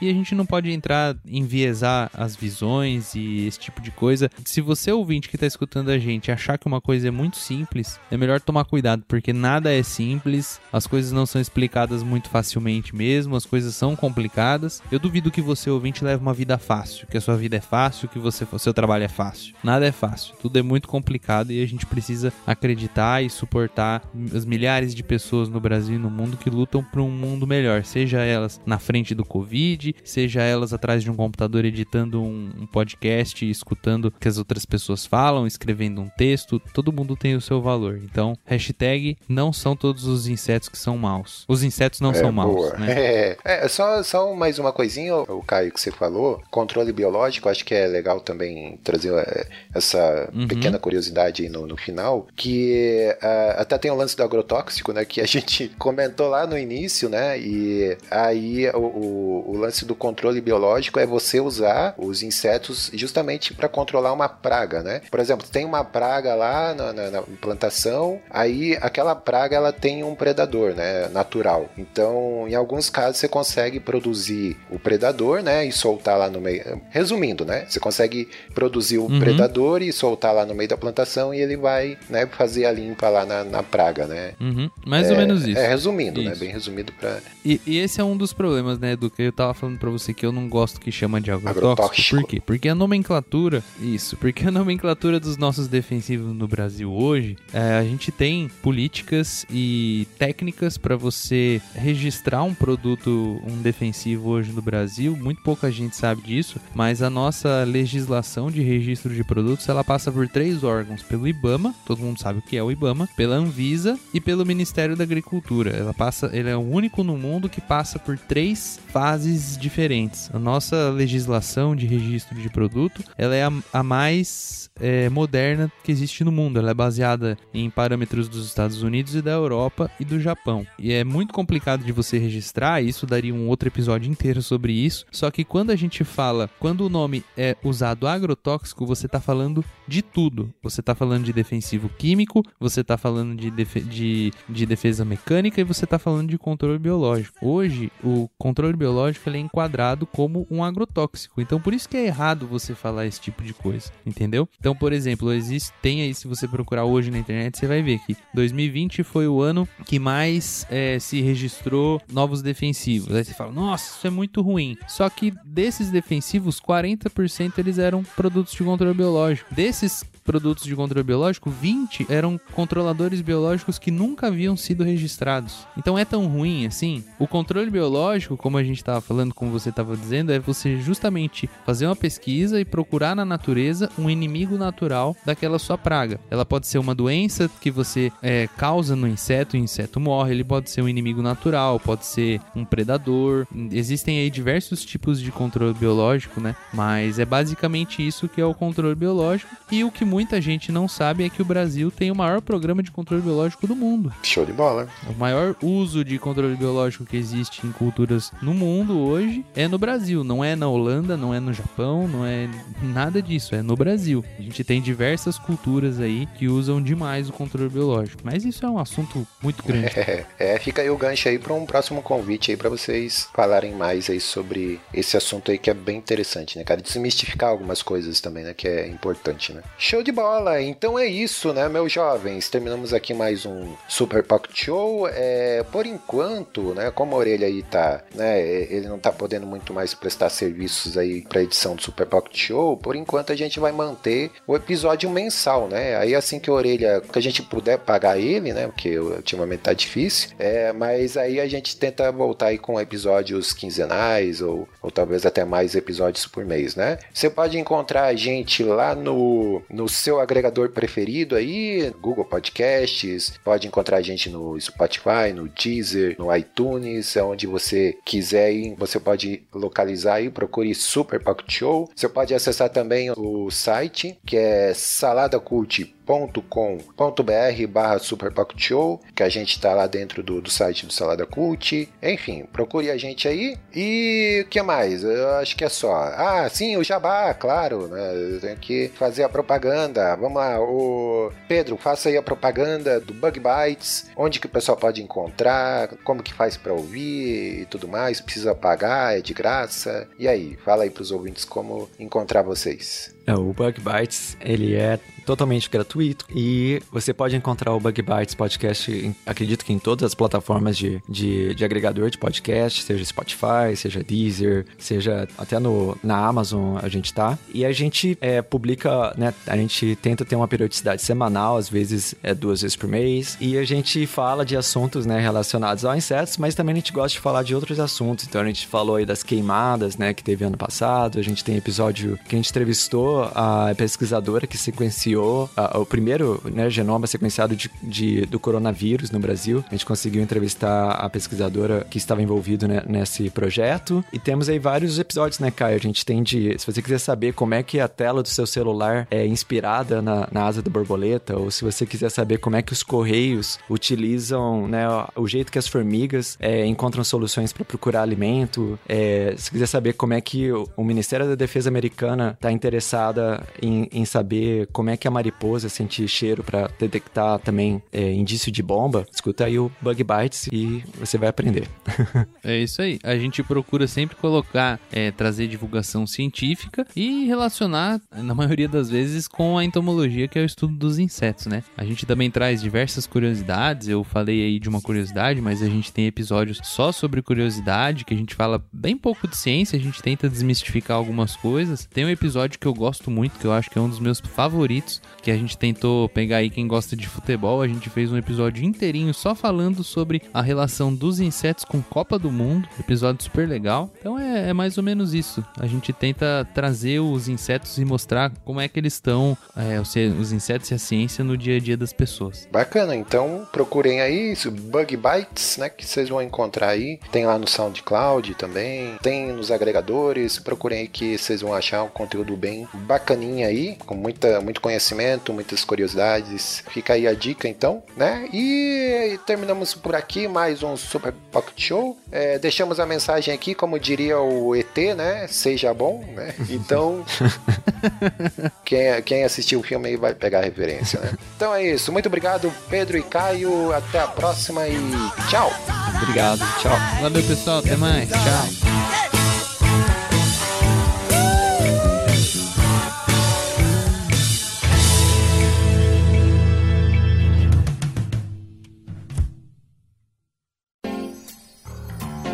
e a gente não pode entrar, enviesar as visões e esse tipo de coisa. Se você ouvinte que está escutando a gente achar que uma coisa é muito simples, é melhor tomar cuidado, porque nada é simples, as coisas não são explicadas muito facilmente mesmo, as coisas são complicadas. Eu duvido que você ouvinte leve uma vida fácil, que a sua vida é fácil, que você seu trabalho é fácil. Nada é fácil, tudo é muito complicado e a gente precisa acreditar e suportar as milhares de pessoas no Brasil e no mundo que lutam por um mundo melhor, seja elas na frente do Covid, seja elas atrás de um computador editando um, um podcast, escutando o que as outras pessoas falam, escrevendo um texto, todo mundo tem o seu valor. Então, hashtag não são todos os insetos que são maus. Os insetos não É, são maus, boa. né? *laughs* É, é, só, só mais uma coisinha, o Caio, que você falou. Controle biológico, acho que é legal também trazer é, essa Uhum. pequena curiosidade aí no, no final. Que ah, até tem o lance do agrotóxico, né? Que a *laughs* gente comentou lá no início, né? E aí o, o- o lance do controle biológico é você usar os insetos justamente para controlar uma praga, né? Por exemplo, tem uma praga lá na, na- na plantação, aí aquela praga ela tem um predador, né? Natural. Então, em alguns casos, você consegue produzir o predador, né? E soltar lá no meio. Resumindo, né? Você consegue produzir o Uhum. predador e soltar lá no meio da plantação e ele vai, né? Fazer a limpa lá na, na praga, né? Uhum, mais ou menos isso. É resumindo, né? Isso. Bem resumido para E, e esse é um dos problemas. problemas, né, do que eu tava falando pra você que eu não gosto que chama de agrotóxico. Agrotóxico. Por quê? Porque a nomenclatura, isso, porque a nomenclatura dos nossos defensivos no Brasil hoje, é, a gente tem políticas e técnicas pra você registrar um produto, um defensivo hoje no Brasil. Muito pouca gente sabe disso, mas a nossa legislação de registro de produtos, ela passa por três órgãos, pelo IBAMA, todo mundo sabe o que é o IBAMA, pela Anvisa e pelo Ministério da Agricultura. Ela passa, ele é o único no mundo que passa por três fases diferentes. A nossa legislação de registro de produto, ela é a, a mais é, moderna que existe no mundo. Ela é baseada em parâmetros dos Estados Unidos e da Europa e do Japão. E é muito complicado de você registrar, isso daria um outro episódio inteiro sobre isso. Só que quando a gente fala, quando o nome é usado agrotóxico, você está falando de tudo. Você está falando de defensivo químico, você está falando de, defe- de, de defesa mecânica e você está falando de controle biológico. Hoje, o controle biológico ele é enquadrado como um agrotóxico. Então, por isso que é errado você falar esse tipo de coisa, entendeu? Então, por exemplo, existe, tem aí, se você procurar hoje na internet, você vai ver que 2020 foi o ano que mais é, se registrou novos defensivos. Aí você fala, nossa, isso é muito ruim. Só que desses defensivos, 40% eles eram produtos de controle biológico. Desses produtos de controle biológico, 20 eram controladores biológicos que nunca haviam sido registrados. Então é tão ruim assim? O controle biológico, como a gente estava falando, como você estava dizendo, é você justamente fazer uma pesquisa e procurar na natureza um inimigo natural daquela sua praga. Ela pode ser uma doença que você é, causa no inseto, o inseto morre, ele pode ser um inimigo natural, pode ser um predador. Existem aí diversos tipos de controle biológico, né? Mas é basicamente isso que é o controle biológico. E o que muita gente não sabe é que o Brasil tem o maior programa de controle biológico do mundo. Show de bola. O maior uso de controle biológico que existe em culturas no mundo hoje é no Brasil. Não é na Holanda, não é no Japão, não é nada disso. É no Brasil. A gente tem diversas culturas aí que usam demais o controle biológico. Mas isso é um assunto muito grande. É, *laughs* é, fica aí o gancho aí para um próximo convite aí para vocês falarem mais aí sobre esse assunto aí que é bem interessante, né, cara? Desmistificar algumas coisas também, né, que é importante, né? Show de bola! Então é isso, né, meus jovens? Terminamos aqui mais um Super Pocket Show. É, por enquanto, né, como a orelha aí tá, né, ele não tá podendo muito mais prestar serviços aí para edição do Super Pocket Show, por enquanto a gente vai manter o episódio mensal, né? Aí assim que a orelha, que a gente puder pagar ele, né, porque ultimamente tá difícil, é, mas aí a gente tenta voltar aí com episódios quinzenais ou, ou talvez até mais episódios por mês, né? Você pode encontrar a gente lá no, no seu agregador preferido aí, Google Podcasts, pode encontrar a gente no Spotify, no Deezer, no iTunes, onde você quiser você pode localizar aí, procure Super Pocket Show. Você pode acessar também o site, que é saladacult.com com.br barra Super Pocket Show, que a gente tá lá dentro do, do site do Salada Cult. Enfim, procure a gente aí. E o que mais? Eu acho que é só. Ah, sim, o Jabá, claro, né? Eu tenho que fazer a propaganda. Vamos lá, o Pedro, faça aí a propaganda do Bug Bites, onde que o pessoal pode encontrar, como que faz para ouvir e tudo mais. Precisa pagar, é de graça. E aí, fala aí pros ouvintes como encontrar vocês. O Bug Bites, ele é totalmente gratuito e você pode encontrar o Bug Bites Podcast, em- acredito que em todas as plataformas de, de, de agregador de podcast, seja Spotify, seja Deezer, seja até no, na Amazon a gente tá. E a gente é, publica, né, a gente tenta ter uma periodicidade semanal, às vezes é duas vezes por mês, e a gente fala de assuntos, né, relacionados a insetos, mas também a gente gosta de falar de outros assuntos. Então a gente falou aí das queimadas, né, que teve ano passado, a gente tem episódio que a gente entrevistou a pesquisadora que sequenciou a- o primeiro né, genoma sequenciado de, de- do coronavírus no Brasil. A gente conseguiu entrevistar a pesquisadora que estava envolvida né, nesse projeto. E temos aí vários episódios, né, Caio? A gente tem de. Se você quiser saber como é que a tela do seu celular é inspirada na, na asa da borboleta, ou se você quiser saber como é que os correios utilizam né, o jeito que as formigas é, encontram soluções para procurar alimento, é, se quiser saber como é que o, o Ministério da Defesa americana está interessado interessada em, em saber como é que a mariposa sente cheiro para detectar também é, indício de bomba, escuta aí o Bug Bites e você vai aprender. *laughs* É isso aí. A gente procura sempre colocar, é, trazer divulgação científica e relacionar, na maioria das vezes, com a entomologia, que é o estudo dos insetos, né? A gente também traz diversas curiosidades. Eu falei aí de uma curiosidade, mas a gente tem episódios só sobre curiosidade, que a gente fala bem pouco de ciência, a gente tenta desmistificar algumas coisas. Tem um episódio que eu gosto muito, que eu acho que é um dos meus favoritos, que a gente tentou pegar aí quem gosta de futebol. A gente fez um episódio inteirinho só falando sobre a relação dos insetos com Copa do Mundo. Episódio super legal. Então é, é mais ou menos isso. A gente tenta trazer os insetos e mostrar como é que eles estão, é, os insetos e a ciência no dia a dia das pessoas. Bacana, então procurem aí isso, Bug Bites, né? Que vocês vão encontrar aí. Tem lá no SoundCloud também, tem nos agregadores. Procurem aí que vocês vão achar um conteúdo bem bacaninha aí, com muita, muito conhecimento, muitas curiosidades. Fica aí a dica então, né? E terminamos por aqui mais um Super Pocket Show. É, deixamos a mensagem aqui, como diria o ET, né? Seja bom, né? Então, *laughs* quem, quem assistiu o filme aí vai pegar a referência, né? Então é isso. Muito obrigado, Pedro e Caio. Até a próxima e tchau. Obrigado, tchau. Valeu, pessoal. Até mais. Tchau.